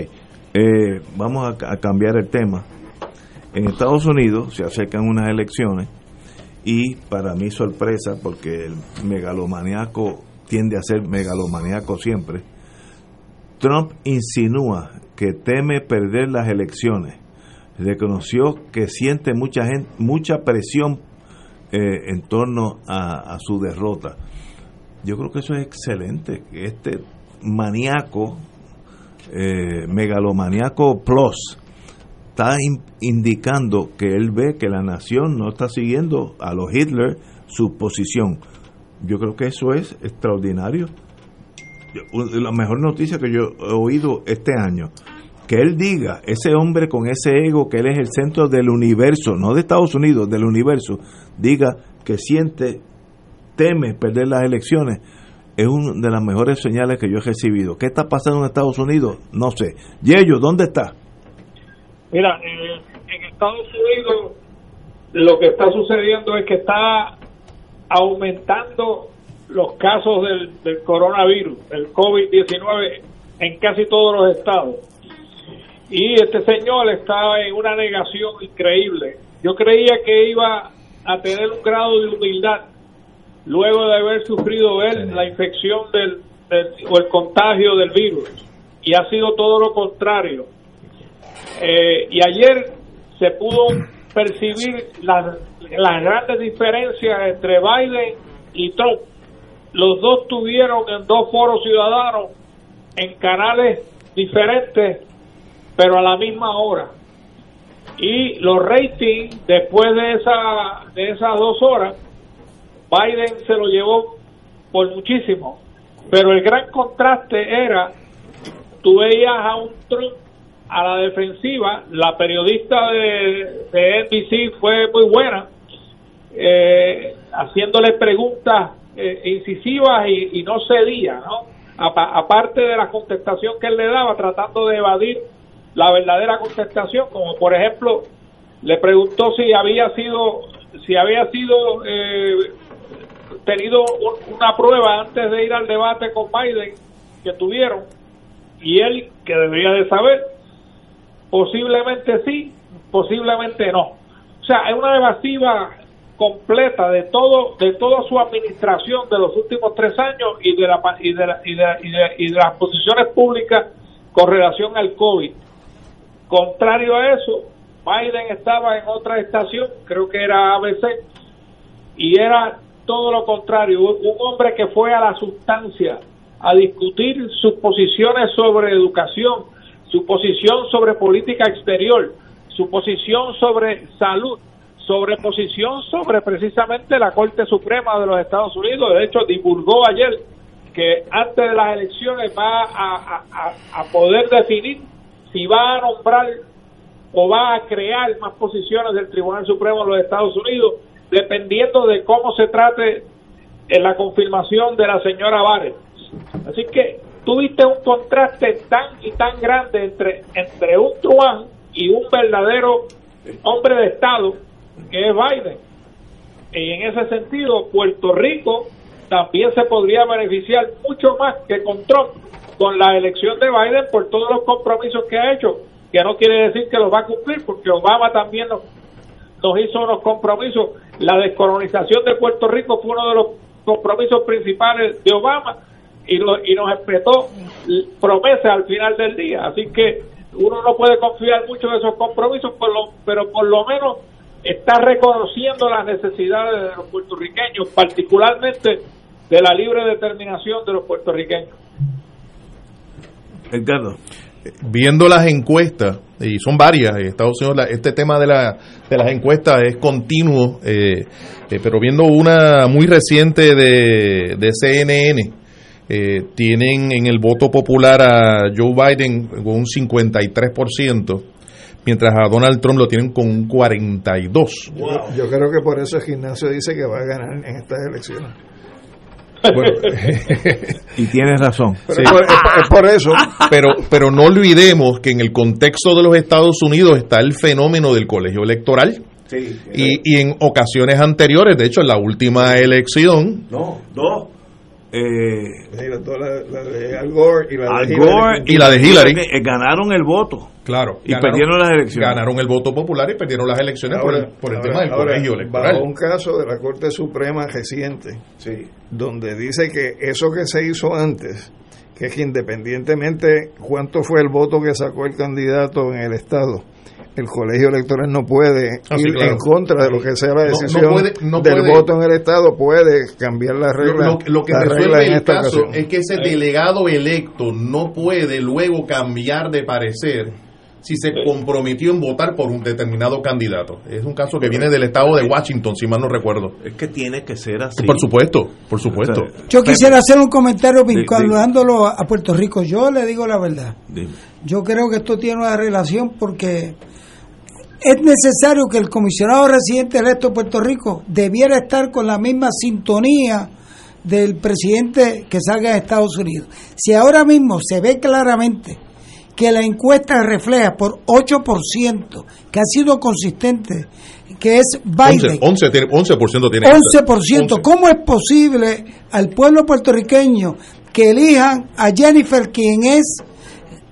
eh, vamos a, a cambiar el tema. En Estados Unidos se acercan unas elecciones y para mi sorpresa, porque el megalomaniaco tiende a ser megalomaniaco siempre, Trump insinúa que teme perder las elecciones. Reconoció que siente mucha gente, mucha presión eh, en torno a, su derrota. Yo creo que eso es excelente. que Este maníaco, eh, megalomaniaco plus, está in- indicando que él ve que la nación no está siguiendo a los Hitler su posición. Yo creo que eso es extraordinario. La mejor noticia que yo he oído este año, que él diga, ese hombre con ese ego, que él es el centro del universo, no de Estados Unidos, del universo, diga que siente, teme perder las elecciones, es una de las mejores señales que yo he recibido. ¿Qué está pasando en Estados Unidos? No sé. Yello, ¿dónde está? Mira, eh, en Estados Unidos lo que está sucediendo es que está aumentando los casos del, del coronavirus, el COVID-19, en casi todos los estados. Y este señor está en una negación increíble. Yo creía que iba a tener un grado de humildad luego de haber sufrido él la infección del, del- o el contagio del virus. Y ha sido todo lo contrario. Eh, y ayer se pudo percibir las, las grandes diferencias entre Biden y Trump. Los dos tuvieron en dos foros ciudadanos en canales diferentes, pero a la misma hora. Y los ratings después de esa de esas dos horas, Biden se lo llevó por muchísimo. Pero el gran contraste era, tú veías a un Trump a la defensiva, la periodista de, NBC fue muy buena, eh, haciéndole preguntas eh, incisivas y, no cedía, ¿no? aparte de la contestación que él le daba, tratando de evadir la verdadera contestación, como por ejemplo le preguntó si había sido si había sido eh, tenido una prueba antes de ir al debate con Biden que tuvieron y él que debería de saber. Posiblemente sí posiblemente no. O sea es una evasiva completa de todo de toda su administración de los últimos tres años y de la y de, y de, y de las posiciones públicas con relación al covid contrario a eso Biden estaba en otra estación creo que era ABC y era todo lo contrario, un hombre que fue a la sustancia a discutir sus posiciones sobre educación, su posición sobre política exterior, su posición sobre salud, sobre posición sobre precisamente la Corte Suprema de los Estados Unidos. De hecho, divulgó ayer que antes de las elecciones va a, a poder definir si va a nombrar o va a crear más posiciones del Tribunal Supremo de los Estados Unidos dependiendo de cómo se trate en la confirmación de la señora Vares. Así que tuviste un contraste tan y tan grande entre, entre un truán y un verdadero hombre de Estado que es Biden. Y en ese sentido, Puerto Rico también se podría beneficiar mucho más que con Trump con la elección de Biden por todos los compromisos que ha hecho, que no quiere decir que los va a cumplir, porque Obama también nos, hizo unos compromisos la descolonización de Puerto Rico fue uno de los compromisos principales de Obama y, y nos respetó promesas al final del día. Así que uno no puede confiar mucho en esos compromisos, por lo, pero por lo menos está reconociendo las necesidades de los puertorriqueños, particularmente de la libre determinación de los puertorriqueños. Edgardo viendo las encuestas, y son varias Estados Unidos, este tema de, la, de las encuestas es continuo, eh, eh, pero viendo una muy reciente de, de CNN, eh, tienen en el voto popular a Joe Biden con un 53%, mientras a Donald Trump lo tienen con un 42%. Yo creo que por eso el gimnasio dice que va a ganar en estas elecciones. y tienes razón. es, por, eso. Pero, pero no olvidemos que en el contexto de los Estados Unidos está el fenómeno del colegio electoral. y, y, en ocasiones anteriores, de hecho en la última elección, no, no, eh, la, de Al Gore y la, de, Hillary, ganaron el voto. Claro. Y perdieron las elecciones. Ganaron el voto popular y perdieron las elecciones por el, por el tema del colegio electoral. un caso de la Corte Suprema reciente, sí. donde dice que eso que se hizo antes, que es que independientemente cuánto fue el voto que sacó el candidato en el Estado, el colegio electoral no puede ah, ir en contra de lo que sea la decisión del voto en el Estado, puede cambiar las reglas. Lo, que resuelve el caso es que ese delegado electo no puede luego cambiar de parecer si se comprometió en votar por un determinado candidato. Es un caso que viene del estado de Washington, si mal no recuerdo. Es que tiene que ser así. Por supuesto, por supuesto. Yo quisiera hacer un comentario vinculándolo a Puerto Rico. Yo le digo la verdad. Yo creo que esto tiene una relación porque es necesario que el comisionado residente electo de Puerto Rico debiera estar con la misma sintonía del presidente que salga de Estados Unidos. Si ahora mismo se ve claramente que la encuesta refleja por 8% que ha sido consistente, que es Biden. 11%, tiene, 11% tiene. 11%. ¿Cómo es posible al pueblo puertorriqueño que elijan a Jennifer, quien es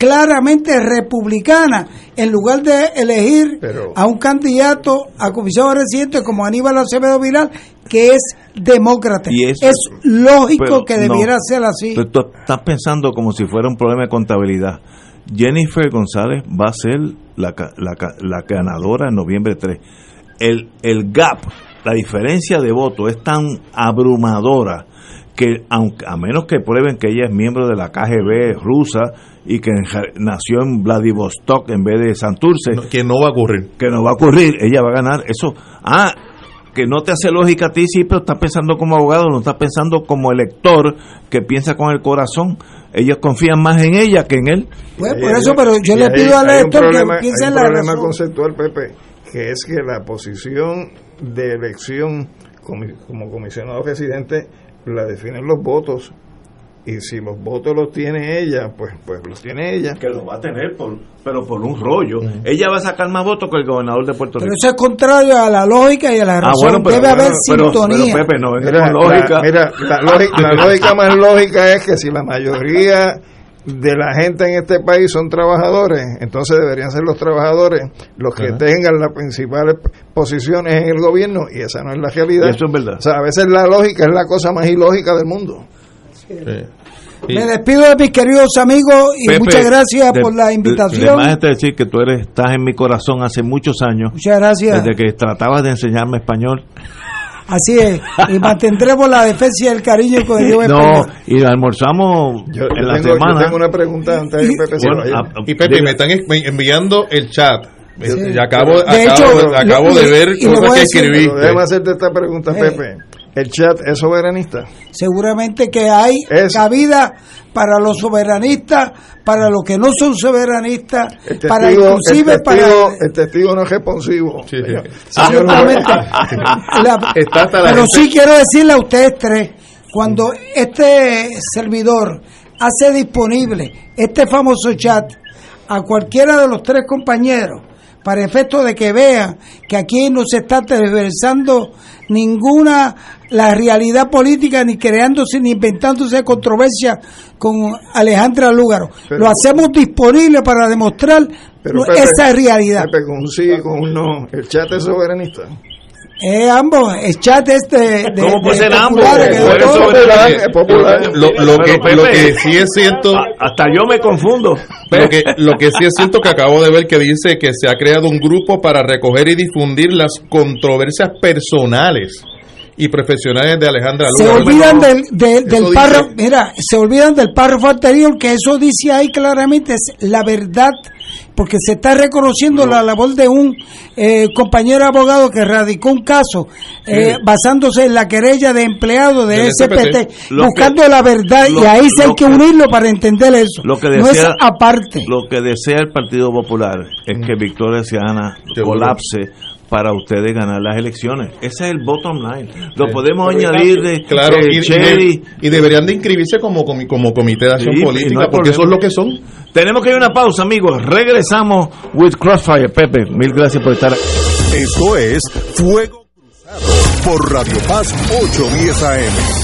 claramente republicana, en lugar de elegir a un candidato a comisionado residente como Aníbal Acevedo Viral, que es demócrata. es lógico que debiera ser así. Pero tú estás pensando como si fuera un problema de contabilidad. Jennifer González va a ser la, la, ganadora en noviembre 3. El, el gap, la diferencia de voto es tan abrumadora que aunque, a menos que prueben que ella es miembro de la KGB rusa y que nació en Vladivostok en vez de Santurce. que no va a ocurrir. Que no va a ocurrir, ella va a ganar. Eso, ah, que no te hace lógica a ti, sí, pero estás pensando como abogado, no estás pensando como elector que piensa con el corazón. Ellos confían más en ella que en él. Pues por eso, pero yo le pido al elector que piense en la problema conceptual, Pepe, que es que la posición de elección como comisionado residente la definen los votos y si los votos los tiene ella, pues pues los tiene ella. Que los va a tener, por, pero por un rollo. Ella va a sacar más votos que el gobernador de Puerto Rico. Pero eso es contrario a la lógica y a la ah, razón. Debe haber sintonía. Pepe, no, mira, lógica. mira, la, lógica, la lógica más lógica es que si la mayoría de la gente en este país son trabajadores, entonces deberían ser los trabajadores los que tengan las principales posiciones en el gobierno y esa no es la realidad. Eso es verdad. O sea, a veces la lógica es la cosa más ilógica del mundo. Me despido de mis queridos amigos y muchas gracias por la invitación. Además de decir que tú eres, estás en mi corazón hace muchos años. Muchas gracias. Desde que tratabas de enseñarme español. Así es, y mantendremos la defensa y el cariño con el Dios No, y almorzamos en la semana. Yo tengo una pregunta antes de Pepe. y Pepe, me están enviando el chat. Y acabo, de, acabo, acabo de ver cosas que escribí. Déjame hacerte esta pregunta, eh, Pepe. ¿El chat es soberanista? Seguramente que hay cabida para los soberanistas, para los que no son soberanistas, para inclusive para... El testigo no es responsivo. pero sí quiero decirle a ustedes tres, cuando este servidor hace disponible este famoso chat a cualquiera de los tres compañeros, para efecto de que vean que aquí no se está tergiversando ninguna la realidad política ni creándose ni inventándose controversia con Alejandra Lúgaro. Lo hacemos disponible para demostrar esa realidad. con un sí, con un no. El chat es soberanista. Eh, ambos, el chat este de, ¿Cómo puede ser ambos? Lo, que, lo que sí es cierto... Hasta yo me confundo. Lo que, lo que sí es cierto que acabo de ver que dice que se ha creado un grupo para recoger y difundir las controversias personales y profesionales de Alejandra Se olvidan del, del párrafo, mira, se olvidan del párrafo anterior que eso dice ahí claramente es la verdad porque se está reconociendo la labor de un eh, compañero abogado que radicó un caso eh, basándose en la querella de empleado de, SPT, buscando la verdad y ahí se hay que, unirlo para entender eso. Lo que no es aparte. Lo que desea el Partido Popular es que Victoria Ciudadana colapse para ustedes ganar las elecciones. Ese es el bottom line. Lo podemos añadir de, claro, y, deberían de inscribirse como, como, comité de acción política, porque eso es lo que son. Tenemos que ir a una pausa, amigos. Regresamos with Crossfire. Pepe, mil gracias por estar. Esto es Fuego Cruzado por Radio Paz 810 AM.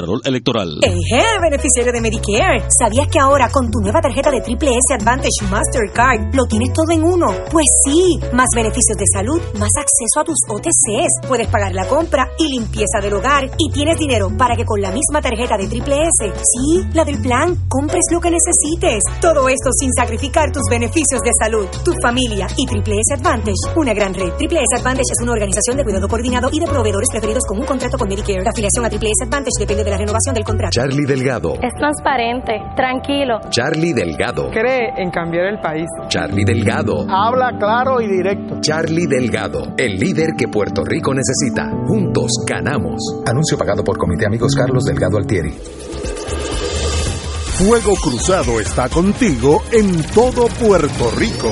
Contralor Electoral. Eje, beneficiario de Medicare. ¿Sabías que ahora con tu nueva tarjeta de Triple S Advantage Mastercard lo tienes todo en uno? Pues sí, más beneficios de salud, más acceso a tus OTCs, puedes pagar la compra y limpieza del hogar y tienes dinero para que con la misma tarjeta de Triple S, sí, la del plan, compres lo que necesites. Todo esto sin sacrificar tus beneficios de salud, tu familia y Triple S Advantage, una gran red. Triple S Advantage es una organización de cuidado coordinado y de proveedores preferidos con un contrato con Medicare. La afiliación a Triple S Advantage depende de la renovación del contrato. Charlie Delgado. Es transparente, tranquilo. Charlie Delgado. Cree en cambiar el país. Charlie Delgado. Habla claro y directo. Charlie Delgado, el líder que Puerto Rico necesita. Juntos ganamos. Anuncio pagado por Comité Amigos Carlos Delgado Altieri. Fuego Cruzado está contigo en todo Puerto Rico.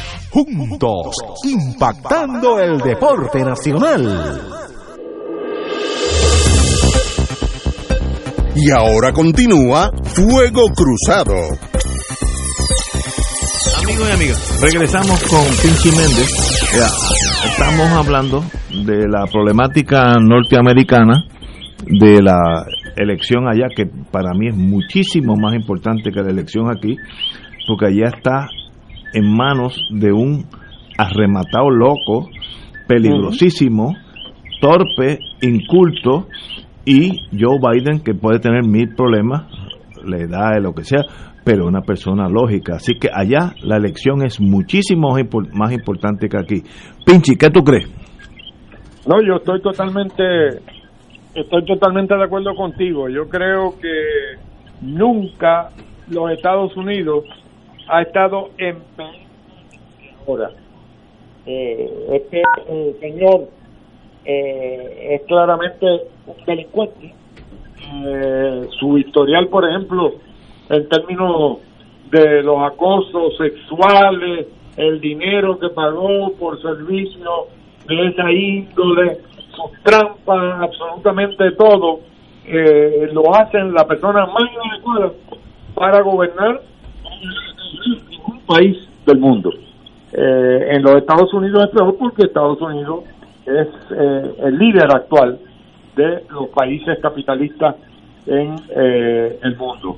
juntos, impactando el deporte nacional. Y ahora continúa Fuego Cruzado. Amigos y amigas, regresamos con Pinchi Méndez. estamos hablando de la problemática norteamericana de la elección allá, que para mí es muchísimo más importante que la elección aquí, porque allá está en manos de un arrematado loco, peligrosísimo, torpe, inculto, y Joe Biden, que puede tener mil problemas, le da lo que sea, pero una persona lógica. Así que allá la elección es muchísimo más importante que aquí. Pinchi, ¿qué tú crees? No, yo estoy totalmente, estoy totalmente de acuerdo contigo. Yo creo que nunca los Estados Unidos ha estado en ahora. Eh, este señor eh, es claramente un delincuente. Eh, su historial, por ejemplo, en términos de los acosos sexuales, el dinero que pagó por servicio de esa índole, sus trampas, absolutamente todo, eh, lo hacen la persona más inadecuada para gobernar un país del mundo. Eh, en los Estados Unidos es peor porque Estados Unidos es eh, el líder actual de los países capitalistas en el mundo.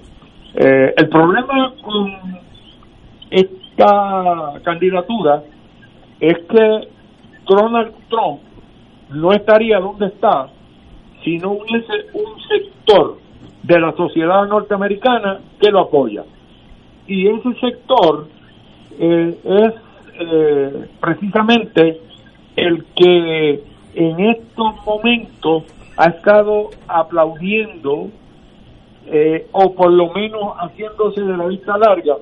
Eh, el problema con esta candidatura es que Donald Trump no estaría donde está si no hubiese un sector de la sociedad norteamericana que lo apoya. Y ese sector eh, es eh, precisamente el que en estos momentos ha estado aplaudiendo eh, o por lo menos haciéndose de la vista larga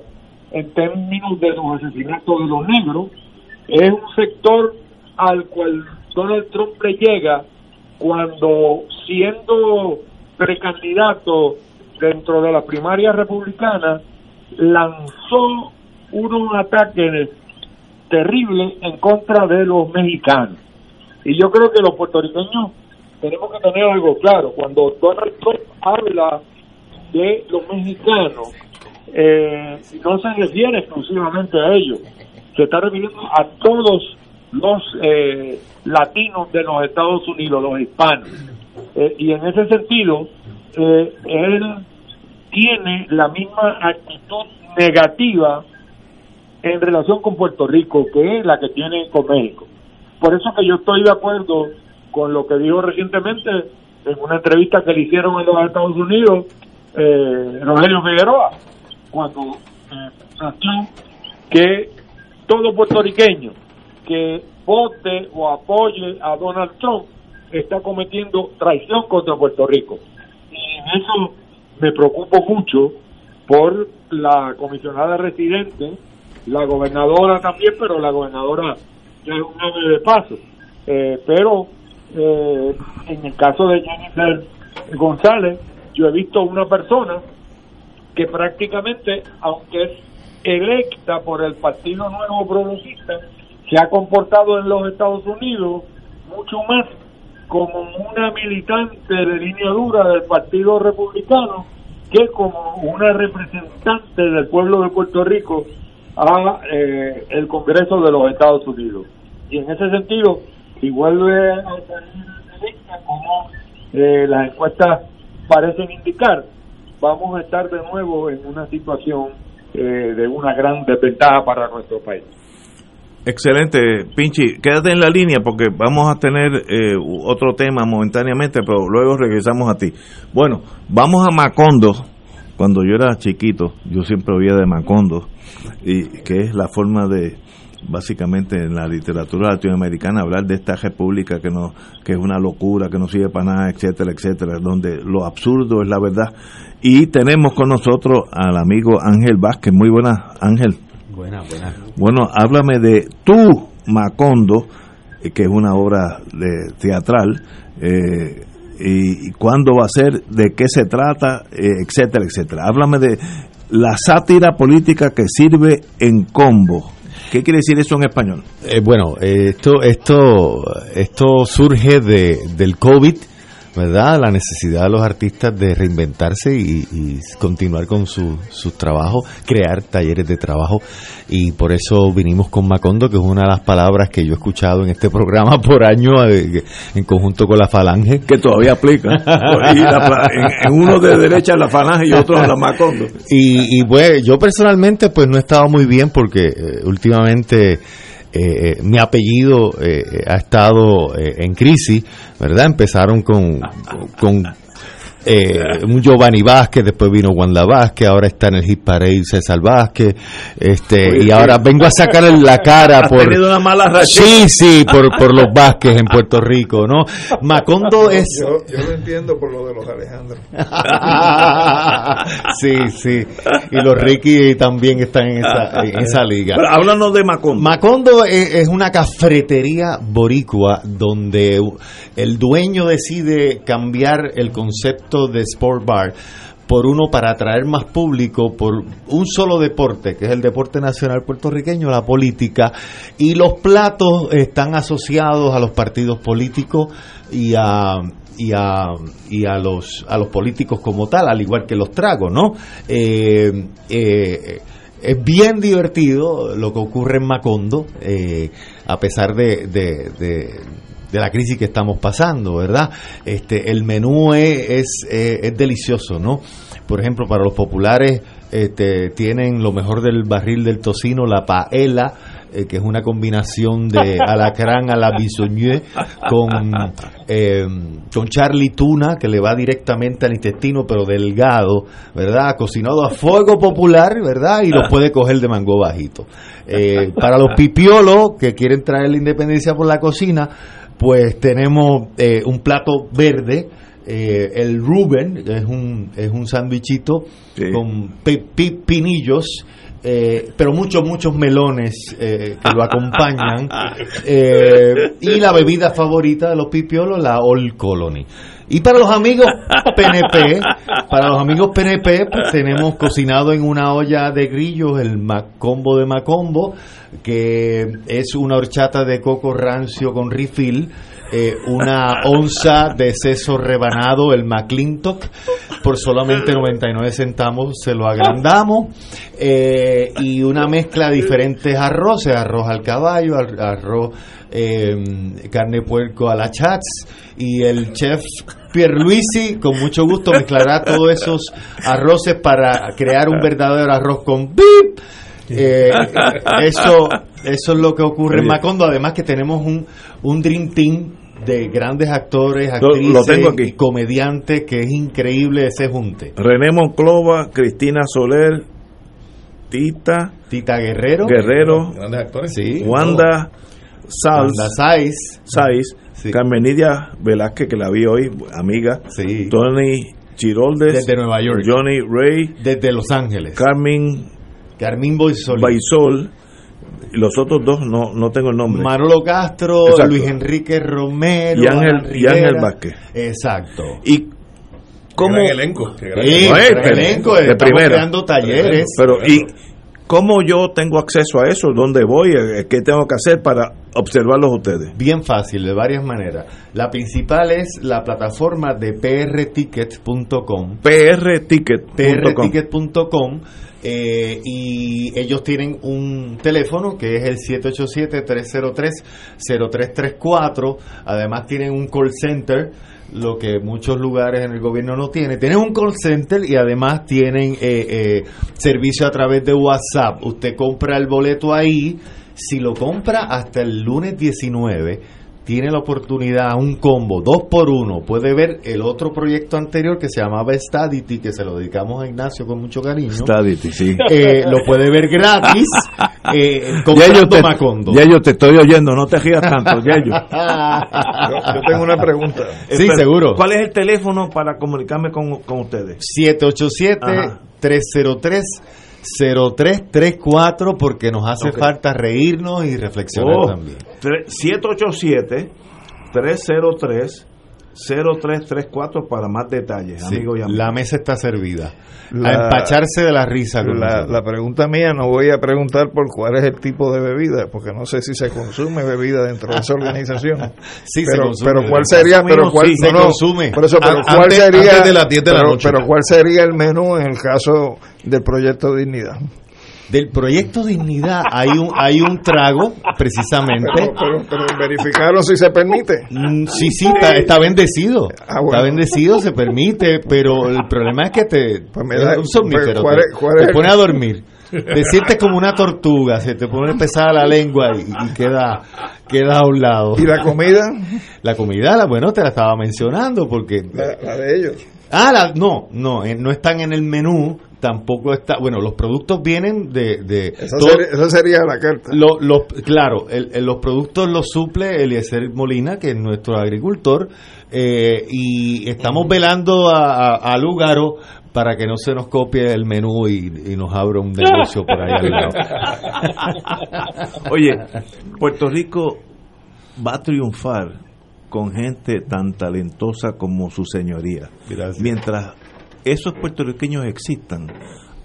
en términos de los asesinatos de los negros, es un sector al cual Donald Trump le llega cuando siendo precandidato dentro de la primaria republicana lanzó unos ataques terribles en contra de los mexicanos. Y yo creo que los puertorriqueños tenemos que tener algo claro. Cuando Donald Trump habla de los mexicanos eh, no se refiere exclusivamente a ellos, se está refiriendo a todos los eh, latinos de los Estados Unidos, los hispanos. Eh, y en ese sentido, él tiene la misma actitud negativa en relación con Puerto Rico, que es la que tiene con México. Por eso que yo estoy de acuerdo con lo que dijo recientemente en una entrevista que le hicieron en los Estados Unidos eh, Rogelio Figueroa, cuando eh, que todo puertorriqueño que vote o apoye a Donald Trump está cometiendo traición contra Puerto Rico. Y eso me preocupo mucho por la comisionada residente, la gobernadora también, pero la gobernadora ya es un ave de paso. Eh, pero eh, en el caso de Jennifer González, yo he visto una persona que prácticamente, aunque es electa por el Partido Nuevo Progresista, se ha comportado en los Estados Unidos mucho más como una militante de línea dura del Partido Republicano que como una representante del pueblo de Puerto Rico a eh, el Congreso de los Estados Unidos. Y en ese sentido, si vuelve a salir como eh, las encuestas parecen indicar, vamos a estar de nuevo en una situación eh, de una gran desventaja para nuestro país. Excelente, Pinchi. Quédate en la línea porque vamos a tener eh, otro tema momentáneamente, pero luego regresamos a ti. Bueno, vamos a Macondo. Cuando yo era chiquito, yo siempre oía de Macondo, y que es la forma de, básicamente en la literatura latinoamericana hablar de esta república que no que es una locura que no sirve para nada etcétera etcétera donde lo absurdo es la verdad y tenemos con nosotros al amigo Ángel Vázquez muy buenas Ángel buena buena. Bueno háblame de tu Macondo eh, que es una obra de teatral eh, y, cuándo va a ser de qué se trata eh, etcétera etcétera. Háblame de la sátira política que sirve en combo. ¿Qué quiere decir eso en español? Eh, bueno, eh, esto, esto, esto surge de, del COVID, ¿verdad? La necesidad de los artistas de reinventarse y, y continuar con su, sus trabajos, crear talleres de trabajo. Y por eso vinimos con Macondo, que es una de las palabras que yo he escuchado en este programa por año eh, en conjunto con la Falange. Que todavía aplica. Y la- en, en uno de derecha la Falange y otro la Macondo. Y, y pues yo personalmente pues no he estado muy bien porque eh, últimamente eh, eh, mi apellido eh, eh, ha estado eh, en crisis, ¿verdad? Empezaron con, con eh, un Giovanni Vázquez, después vino Wanda Vázquez, ahora está en el Hit Parade César Vázquez, este, Oye, y ahora vengo a sacar la cara por... tenido una mala racha. Sí, sí, por, por los Vázquez en Puerto Rico, ¿no? Macondo es... Yo, yo lo entiendo por lo de los Alejandros. sí, sí. Y los Ricky también están en esa, en esa liga. Pero háblanos de Macondo. Macondo es, es una cafretería boricua donde el dueño decide cambiar el concepto de sport bar por uno para atraer más público por un solo deporte, que es el deporte nacional puertorriqueño, la política, y los platos están asociados a los partidos políticos y a y a, y a los a los políticos como tal, al igual que los tragos, ¿no? Eh, eh, es bien divertido lo que ocurre en Macondo, eh, a pesar de, de, de- de la crisis que estamos pasando, ¿verdad? Este, el menú es, es, eh, es delicioso, ¿no? Por ejemplo, para los populares este, tienen lo mejor del barril del tocino, la paella, eh, que es una combinación de alacrán a la bisoñé con, eh, con Charlie Tuna, que le va directamente al intestino, pero delgado, ¿verdad? Cocinado a fuego popular, ¿verdad? Y lo puede coger de mango bajito. Eh, para los pipiolos que quieren traer la independencia por la cocina, pues tenemos eh, un plato verde. eh, el Ruben es un es un sándwichito con pi- pi- pinillos eh, pero muchos muchos melones eh, que lo acompañan eh, y la bebida favorita de los pipiolos la Old Colony y para los amigos PNP para los amigos PNP pues tenemos cocinado en una olla de grillos el macombo de macombo que es una horchata de coco rancio con refill eh, una onza de seso rebanado, el McClintock, por solamente 99 centavos se lo agrandamos, eh, y una mezcla de diferentes arroces, arroz al caballo, ar- arroz eh, carne puerco a la chats, y el chef Pierluisi con mucho gusto mezclará todos esos arroces para crear un verdadero arroz con bip. Eh, eso, eso es lo que ocurre en. Macondo. Además que tenemos un, un Dream Team de grandes actores, Lo- lo actrices tengo aquí. y comediantes que es increíble ese junte. René Monclova, Cristina Soler, Tita, Tita Guerrero, Guerrero, Grandes actores. Sí, Wanda Sals, Wanda Saiz, Saiz, Carmenidia Velázquez, que la vi hoy, amiga, Tony Chiroldes, Desde Nueva York. Johnny Ray, desde Los Ángeles, Carmen Carmín Boisol, Baisol, y los otros dos no, no tengo el nombre. Manolo Castro, Exacto. Luis Enrique Romero, Y Ángel- y Ángel. Vázquez. Exacto. Y ¿Cómo? Gran elenco. Sí, No, eh, elenco, talleres. Pero, ¿y cómo yo tengo acceso a eso? ¿Dónde voy? Eh, ¿Qué tengo que hacer para observarlos ustedes? Bien fácil, de varias maneras. La principal es la plataforma de prticket.com. prticket.com. prticket.com eh, y ellos tienen un teléfono que es el 787-303-0334. Además tienen un call center, lo que muchos lugares en el gobierno no tienen. Tienen un call center y además tienen eh, eh, servicio a través de WhatsApp. Usted compra el boleto ahí. Si lo compra hasta el lunes 19, tiene la oportunidad, un combo, dos por uno. Puede ver el otro proyecto anterior que se llamaba Stadity, que se lo dedicamos a Ignacio con mucho cariño. Stadity, sí. Eh, lo puede ver gratis eh, Ya yo, comprando te, Macondo. ya yo te estoy oyendo, no te rías tanto, ya yo. Yo, yo tengo una pregunta. Sí, seguro. ¿Cuál es el teléfono para comunicarme con, con ustedes? 787-303-0334 porque nos hace Ok. falta reírnos y reflexionar Oh, también. tre- 787 303 0334 para más detalles, Sí, amigo y amigo. la mesa está servida. La- a empacharse de la risa. con La, la pregunta mía no voy a preguntar por cuál es el tipo de bebida, porque no sé si se consume bebida dentro de esa organización. Sí, se pero, consume. pero cuál sería, pero cuál sí, se no, consume. Por eso, pero cuál sería, antes de las 10 de la noche. pero cuál sería el menú en el caso del proyecto Dignidad. Del proyecto Dignidad hay un hay un trago, precisamente. Pero, pero, pero verificaron si se permite. Mm, Sí, sí, está, está bendecido. Ah, bueno. Está bendecido, se permite, pero el problema es que te. Pues me da- es un somnífero, pues, ¿cuál te, el- pone a dormir. Te sientes como una tortuga, se te pone pesada la lengua y, y queda, queda a un lado. ¿Y la comida? La comida, la, bueno, te la estaba mencionando porque. La, la de ellos. Ah, la- no, no, eh, no están en el menú, tampoco está. Bueno, los productos vienen de. de todo- sería, la carta. lo- claro, el- el- los productos los suple Eliezer Molina, que es nuestro agricultor, eh, y estamos velando a, a, a Lugaro para que no se nos copie el menú y, y nos abra un negocio por ahí al lado. Oye, Puerto Rico va a triunfar con gente tan talentosa como su señoría. Mientras esos puertorriqueños existan,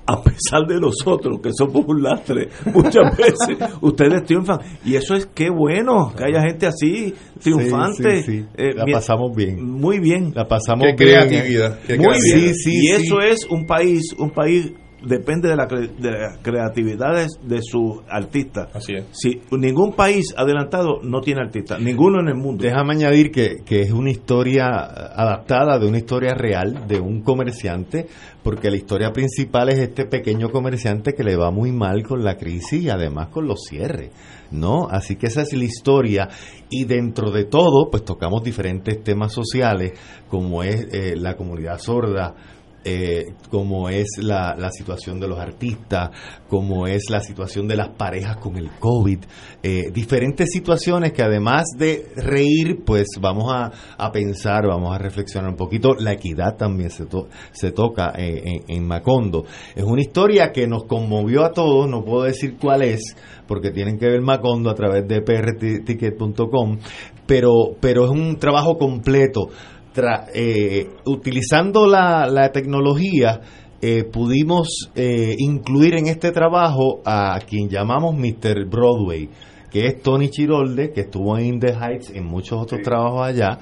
a pesar de nosotros que somos un lastre muchas veces, ustedes triunfan. Y eso es qué bueno, que haya gente así, triunfante. Sí, sí, sí. Eh, La mi- pasamos bien. Muy bien. La pasamos Qué bien. creatividad, qué Muy creatividad. bien. Sí, sí, y sí. eso es un país, un país depende de la, cre- de la creatividad de, de sus artistas. Así es. Si ningún país adelantado no tiene artistas, ninguno en el mundo. Déjame añadir que, que es una historia adaptada de una historia real de un comerciante, porque la historia principal es este pequeño comerciante que le va muy mal con la crisis y además con los cierres, ¿no? Así que esa es la historia y dentro de todo, pues tocamos diferentes temas sociales, como es eh, la comunidad sorda, eh, como es la, la situación de los artistas, como es la situación de las parejas con el COVID, eh, diferentes situaciones que además de reír, pues vamos a, a pensar, vamos a reflexionar un poquito. La equidad también se, to- se toca eh, en, Macondo. Es una historia que nos conmovió a todos, no puedo decir cuál es, porque tienen que ver Macondo a través de prticket.com, pero, pero es un trabajo completo tra- eh, utilizando la, la tecnología, eh, pudimos eh, incluir en este trabajo a quien llamamos Mr. Broadway, que es Tony Chirolde, que estuvo en In the Heights, en muchos otros trabajos allá,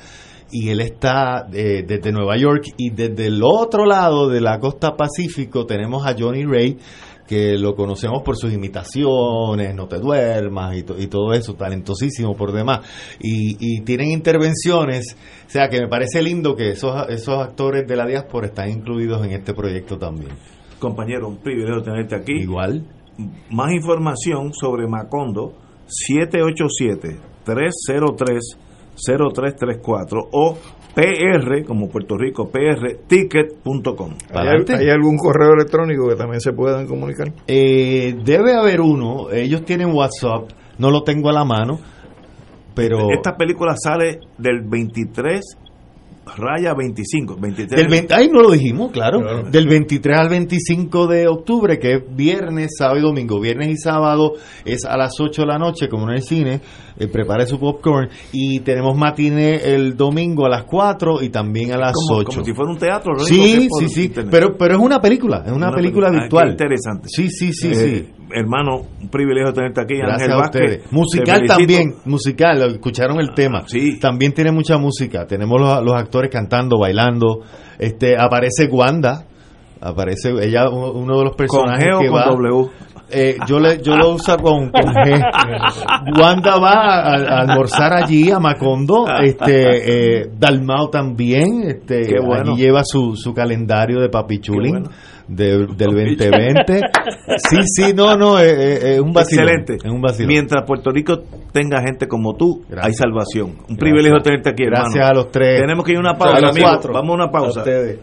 y él está eh, desde Nueva York, y desde el otro lado de la costa Pacífico tenemos a Johnny Ray, que lo conocemos por sus imitaciones, No te duermas y, to- y todo eso, talentosísimo por demás. Y, y tienen intervenciones, o sea que me parece lindo que esos, esos actores de la diáspora están incluidos en este proyecto también. Compañero, un privilegio tenerte aquí. Igual. Más información sobre Macondo, 787-303-0334 o PR, como Puerto Rico, prticket.com. ¿Hay, hay algún correo electrónico que también se puedan comunicar? Eh, debe haber uno, ellos tienen WhatsApp, no lo tengo a la mano, pero... Esta película sale del 23 raya 25. 23. Del 20 ay, no lo dijimos, claro. Del 23 al 25 de octubre, que es viernes, sábado y domingo. Viernes y sábado es a las 8 de la noche, como en el cine. eh, prepare su popcorn. Y tenemos matine el domingo a las 4 y también a las como, 8. como si fuera un teatro. que Sí, sí, sí. internet. Pero, pero es una película, es una, película, Ah, qué virtual. interesante. Sí, sí, sí, Eh, sí. Hermano, un privilegio tenerte aquí. Gracias Ángel a Vázquez. Musical también, musical, escucharon el tema. También tiene mucha música. Tenemos los, los actores cantando, bailando. Este aparece Wanda, aparece ella uno, de los personajes G o que con va. W? Eh, yo le yo lo uso con, con G. Wanda va a, a almorzar allí a Macondo, este eh, Dalmao también, este bueno. allí lleva su, su calendario de papichulín bueno. De- del 2020. Sí, sí, no, no, es, es- es un vacilón. Excelente. Es un vacilón. Mientras Puerto Rico tenga gente como tú, Gracias. hay salvación. Un Gracias. privilegio tenerte aquí, hermano. Gracias a los tres. Tenemos que ir a una A pausa, los amigos. cuatro. Vamos a una pausa. A ustedes.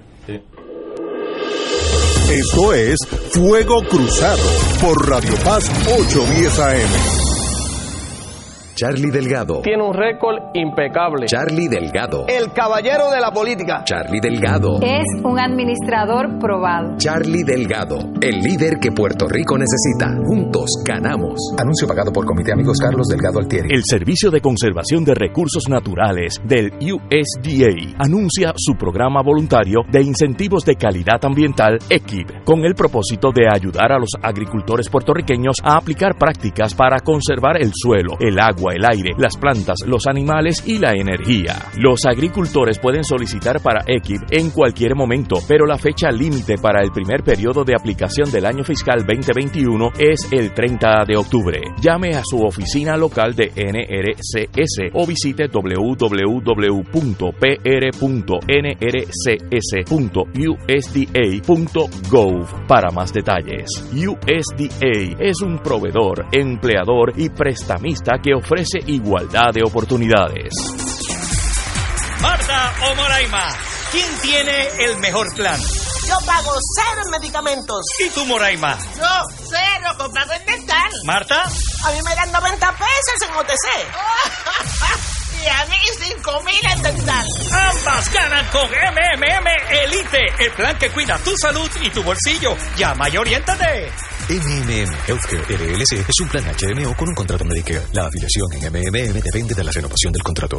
Esto es Fuego Cruzado por Radio Paz 810 AM. Charlie Delgado. Tiene un récord impecable. Charlie Delgado. El caballero de la política. Charlie Delgado. Es un administrador probado. Charlie Delgado. El líder que Puerto Rico necesita. Juntos ganamos. Anuncio pagado por Comité Amigos Carlos Delgado Altieri. El Servicio de Conservación de Recursos Naturales del USDA anuncia su programa voluntario de incentivos de calidad ambiental EQIB con el propósito de ayudar a los agricultores puertorriqueños a aplicar prácticas para conservar el suelo, el agua, el aire, las plantas, los animales y la energía. Los agricultores pueden solicitar para EQIB en cualquier momento, pero la fecha límite para el primer periodo de aplicación del año fiscal 2021 es el 30 de octubre. Llame a su oficina local de NRCS o visite www.pr.nrcs.usda.gov para más detalles. USDA es un proveedor, empleador y prestamista que ofrece igualdad de oportunidades. Marta o Moraima, ¿quién tiene el mejor plan? Yo pago cero en medicamentos. ¿Y tú, Moraima? Yo cero comprado en dental. ¿Marta? A mí me dan 90 pesos en OTC. y a mí 5 mil en dental. Ambas ganan con MMM Elite, el plan que cuida tu salud y tu bolsillo. Llama y oriéntate. MMM Healthcare LLC es un plan HMO con un contrato Medicare. La afiliación en MMM depende de la renovación del contrato.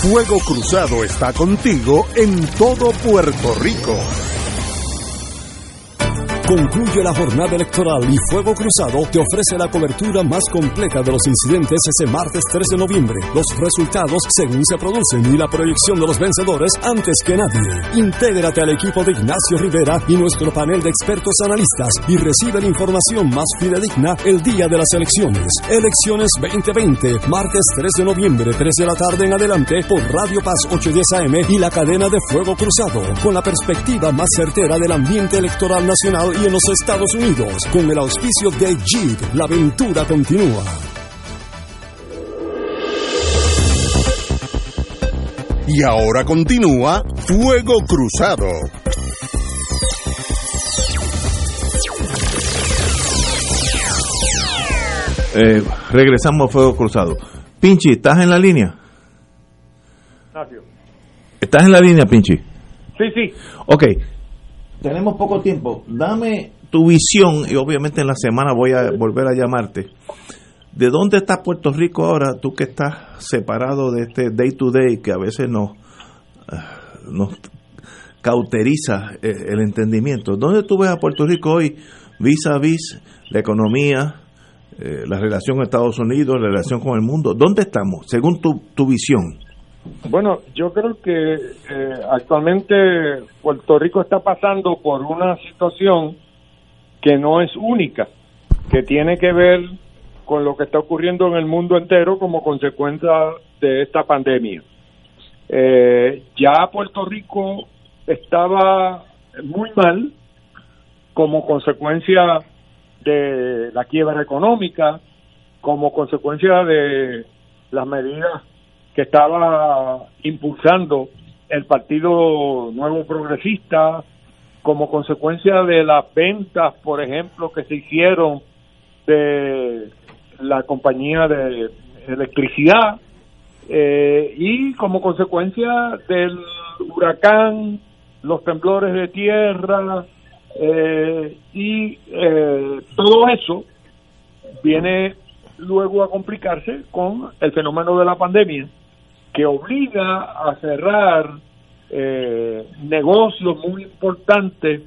Fuego Cruzado está contigo en todo Puerto Rico. Concluye la jornada electoral y Fuego Cruzado te ofrece la cobertura más completa de los incidentes ese martes 3 de noviembre, los resultados según se producen y la proyección de los vencedores antes que nadie. Intégrate al equipo de Ignacio Rivera y nuestro panel de expertos analistas y recibe la información más fidedigna el día de las elecciones. Elecciones 2020, martes 3 de noviembre, 3 de la tarde en adelante por Radio Paz 810 AM y la cadena de Fuego Cruzado, con la perspectiva más certera del ambiente electoral nacional y en los Estados Unidos, con el auspicio de Jeep. La aventura continúa. Y ahora continúa Fuego Cruzado. Eh, regresamos a Fuego Cruzado. Pinchi, ¿estás en la línea? Ignacio. ¿Estás en la línea, Pinchi? Sí, sí. Ok, tenemos poco tiempo. Dame tu visión, y obviamente en la semana voy a volver a llamarte. ¿De dónde está Puerto Rico ahora, tú que estás separado de este day to day que a veces nos, eh, nos cauteriza eh, el entendimiento? ¿Dónde tú ves a Puerto Rico hoy vis a vis la economía, eh, la relación con Estados Unidos, la relación con el mundo? ¿Dónde estamos, según tu, tu visión? Bueno, yo creo que eh, actualmente Puerto Rico está pasando por una situación que no es única, que tiene que ver con lo que está ocurriendo en el mundo entero como consecuencia de esta pandemia. Eh, ya Puerto Rico estaba muy mal como consecuencia de la quiebra económica, como consecuencia de las medidas que estaba impulsando el Partido Nuevo Progresista como consecuencia de las ventas, por ejemplo, que se hicieron de la compañía de electricidad eh, y como consecuencia del huracán, los temblores de tierra eh, y eh, todo eso viene luego a complicarse con el fenómeno de la pandemia que obliga a cerrar eh, negocios muy importantes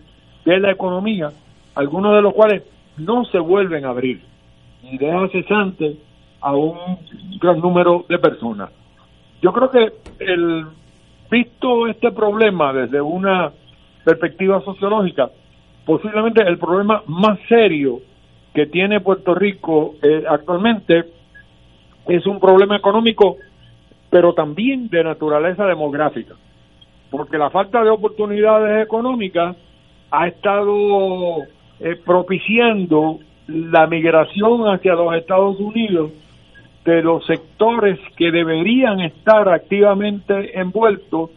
de la economía, algunos de los cuales no se vuelven a abrir y deja cesante a un gran número de personas. Yo creo que el visto este problema desde una perspectiva sociológica, posiblemente el problema más serio que tiene Puerto Rico eh, actualmente es un problema económico pero también de naturaleza demográfica, porque la falta de oportunidades económicas ha estado eh, propiciando la migración hacia los Estados Unidos de los sectores que deberían estar activamente envueltos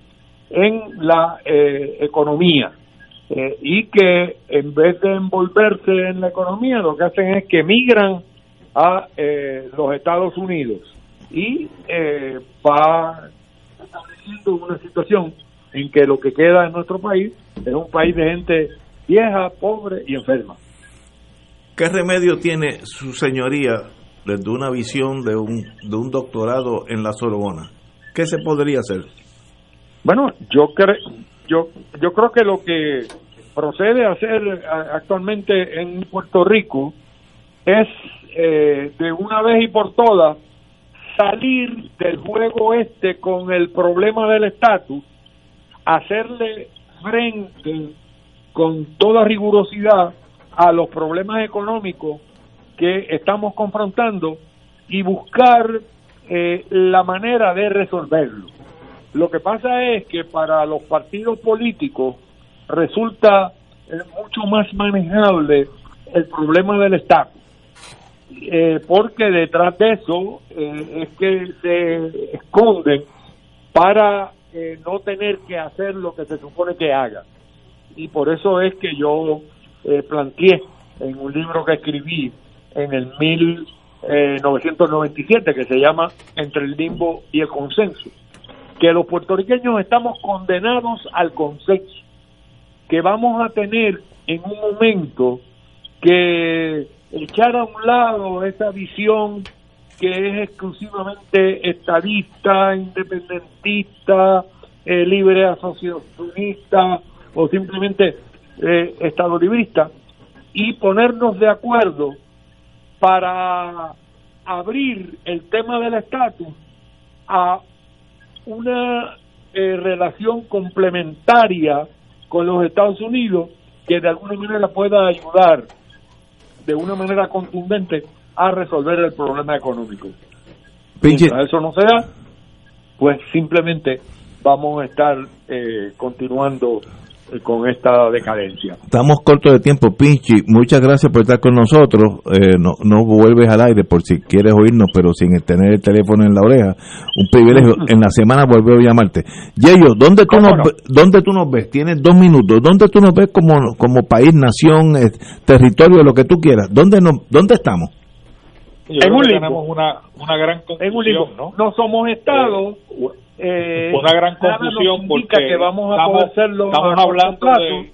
en la eh, economía. Eh, y que en vez de envolverse en la economía lo que hacen es que migran a eh, los Estados Unidos y eh, va estableciendo una situación en que lo que queda en nuestro país es un país de gente vieja, pobre y enferma. ¿Qué remedio tiene su señoría desde una visión de un, de un doctorado en la Sorbona? ¿Qué se podría hacer? Bueno, yo, creo yo, yo creo que lo que procede a hacer actualmente en Puerto Rico es eh, de una vez y por todas salir del juego este con el problema del estatus, hacerle frente con toda rigurosidad a los problemas económicos que estamos confrontando y buscar eh, la manera de resolverlo. Lo que pasa es que para los partidos políticos resulta eh, mucho más manejable el problema del Estado, eh, porque detrás de eso es que se esconden para no tener que hacer lo que se supone que haga. Y por eso es que yo planteé en un libro que escribí en el 1997 que se llama Entre el limbo y el consenso, que los puertorriqueños estamos condenados al consenso, que vamos a tener en un momento que echar a un lado esa visión que es exclusivamente estadista, independentista, eh, libre asociacionista o simplemente eh, estado librista y ponernos de acuerdo para abrir el tema del estatus a una eh, relación complementaria con los Estados Unidos que de alguna manera pueda ayudar de una manera contundente a resolver el problema económico. Mientras eso no sea, pues simplemente vamos a estar eh, continuando con esta decadencia. Estamos cortos de tiempo, Pinchi. Muchas gracias por estar con nosotros. Eh, no, no vuelves al aire por si quieres oírnos, pero sin tener el teléfono en la oreja. Un privilegio. en la semana volver a llamarte. Yeyo, ¿dónde tú, nos, ¿dónde tú nos ves? Tienes dos minutos. ¿Dónde tú nos ves como, como país, nación, eh, territorio, lo que tú quieras? ¿Dónde, nos, dónde estamos? en un tenemos una, una gran en un ¿no? No somos estados eh, una gran confusión porque que vamos a estamos, hacerlo estamos hablando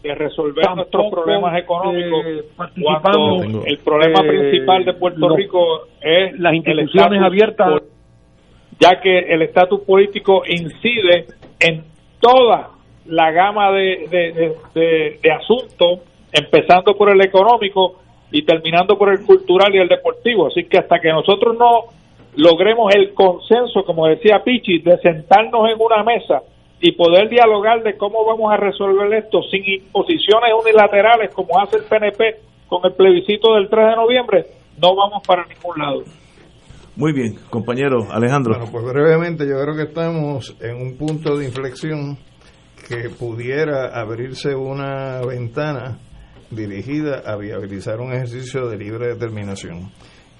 de, resolver nuestros problemas económicos eh, cuando el problema eh, principal de Puerto Rico es las instituciones abiertas. ya que el estatus político incide en toda la gama de, de, de asuntos empezando por el económico y terminando por el cultural y el deportivo. Así que hasta que nosotros no logremos el consenso, como decía Pichi, de sentarnos en una mesa y poder dialogar de cómo vamos a resolver esto sin imposiciones unilaterales como hace el PNP con el plebiscito del 3 de noviembre, no vamos para ningún lado. Muy bien, compañero Alejandro. Bueno, pues brevemente yo creo que estamos en un punto de inflexión que pudiera abrirse una ventana dirigida a viabilizar un ejercicio de libre determinación.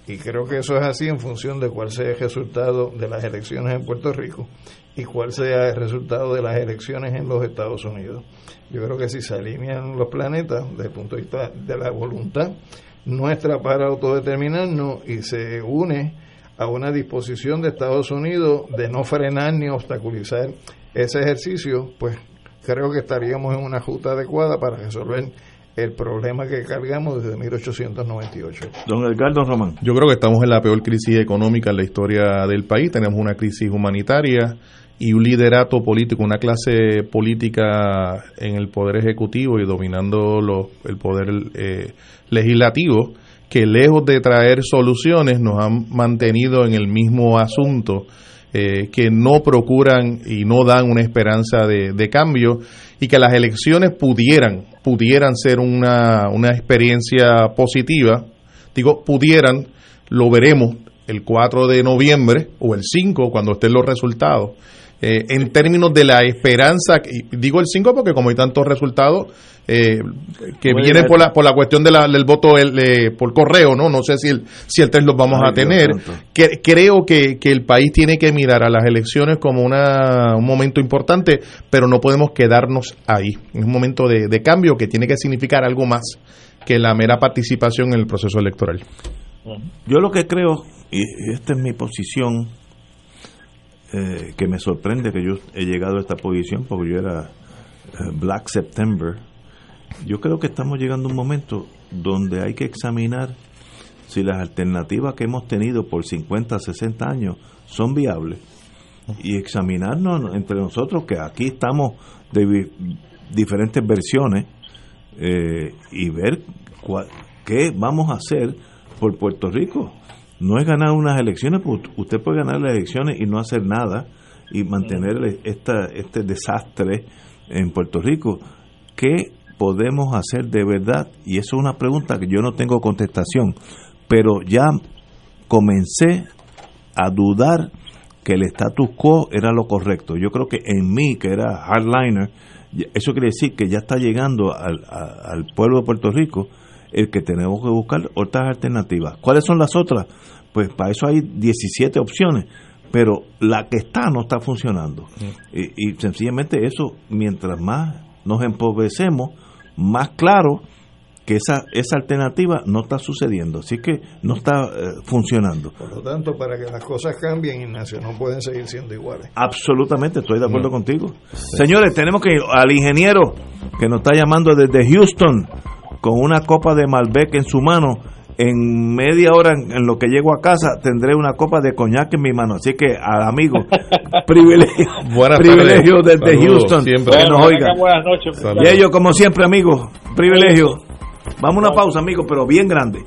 Y creo que eso es así en función de cuál sea el resultado de las elecciones en Puerto Rico y cuál sea el resultado de las elecciones en los Estados Unidos. Yo creo que si se alinean los planetas desde el punto de vista de la voluntad nuestra para autodeterminarnos y se une a una disposición de Estados Unidos de no frenar ni obstaculizar ese ejercicio, pues creo que estaríamos en una ruta adecuada para resolver el problema que cargamos desde 1898. Don Edgardo Román. Yo creo que estamos en la peor crisis económica en la historia del país. Tenemos una crisis humanitaria y un liderato político, una clase política en el poder ejecutivo y dominando el poder eh, legislativo que lejos de traer soluciones nos han mantenido en el mismo asunto eh, que no procuran y no dan una esperanza de, de, cambio y que las elecciones pudieran, pudieran ser una, una experiencia positiva. Digo, pudieran, lo veremos el 4 de noviembre o el 5 cuando estén los resultados eh, en términos de la esperanza, digo el 5 porque como hay tantos resultados eh, que vienen por la, por la cuestión de la, del voto el, eh, por correo, ¿no? No sé si el, si el 3 los vamos a tener. Que, creo que, que, el país tiene que mirar a las elecciones como una, un momento importante, pero no podemos quedarnos ahí. Es un momento de, de cambio que tiene que significar algo más que la mera participación en el proceso electoral. Yo lo que creo, y esta es mi posición, eh, que me sorprende que yo he llegado a esta posición porque yo era eh, Black September. Yo creo que estamos llegando a un momento donde hay que examinar si las alternativas que hemos tenido por 50, 60 años son viables y examinarnos entre nosotros que aquí estamos de diferentes versiones eh, y ver qué vamos a hacer por Puerto Rico. No es ganar unas elecciones, porque usted puede ganar las elecciones y no hacer nada y mantener esta, este desastre en Puerto Rico. ¿Qué podemos hacer de verdad? Y eso es una pregunta que yo no tengo contestación, pero ya comencé a dudar que el status quo era lo correcto. Yo creo que en mí, que era hardliner, eso quiere decir que ya está llegando al, al pueblo de Puerto Rico el que tenemos que buscar otras alternativas. ¿Cuáles son las otras? Pues para eso hay 17 opciones, pero la que está no está funcionando. Y, y sencillamente eso, mientras más nos empobrecemos, más claro que esa, esa alternativa no está sucediendo, así que no está eh, funcionando. Por lo tanto, para que las cosas cambien, Ignacio, no pueden seguir siendo iguales. Absolutamente, estoy de acuerdo contigo. Señores, tenemos que ir al ingeniero que nos está llamando desde Houston con una copa de Malbec en su mano. En media hora, en lo que llego a casa, tendré una copa de coñac en mi mano. Así que, al amigo, privilegio, privilegio desde Houston, que nos oiga. Buenas noches. Y ellos, como siempre, amigos, privilegio. Vamos a una pausa, amigos, pero bien grande.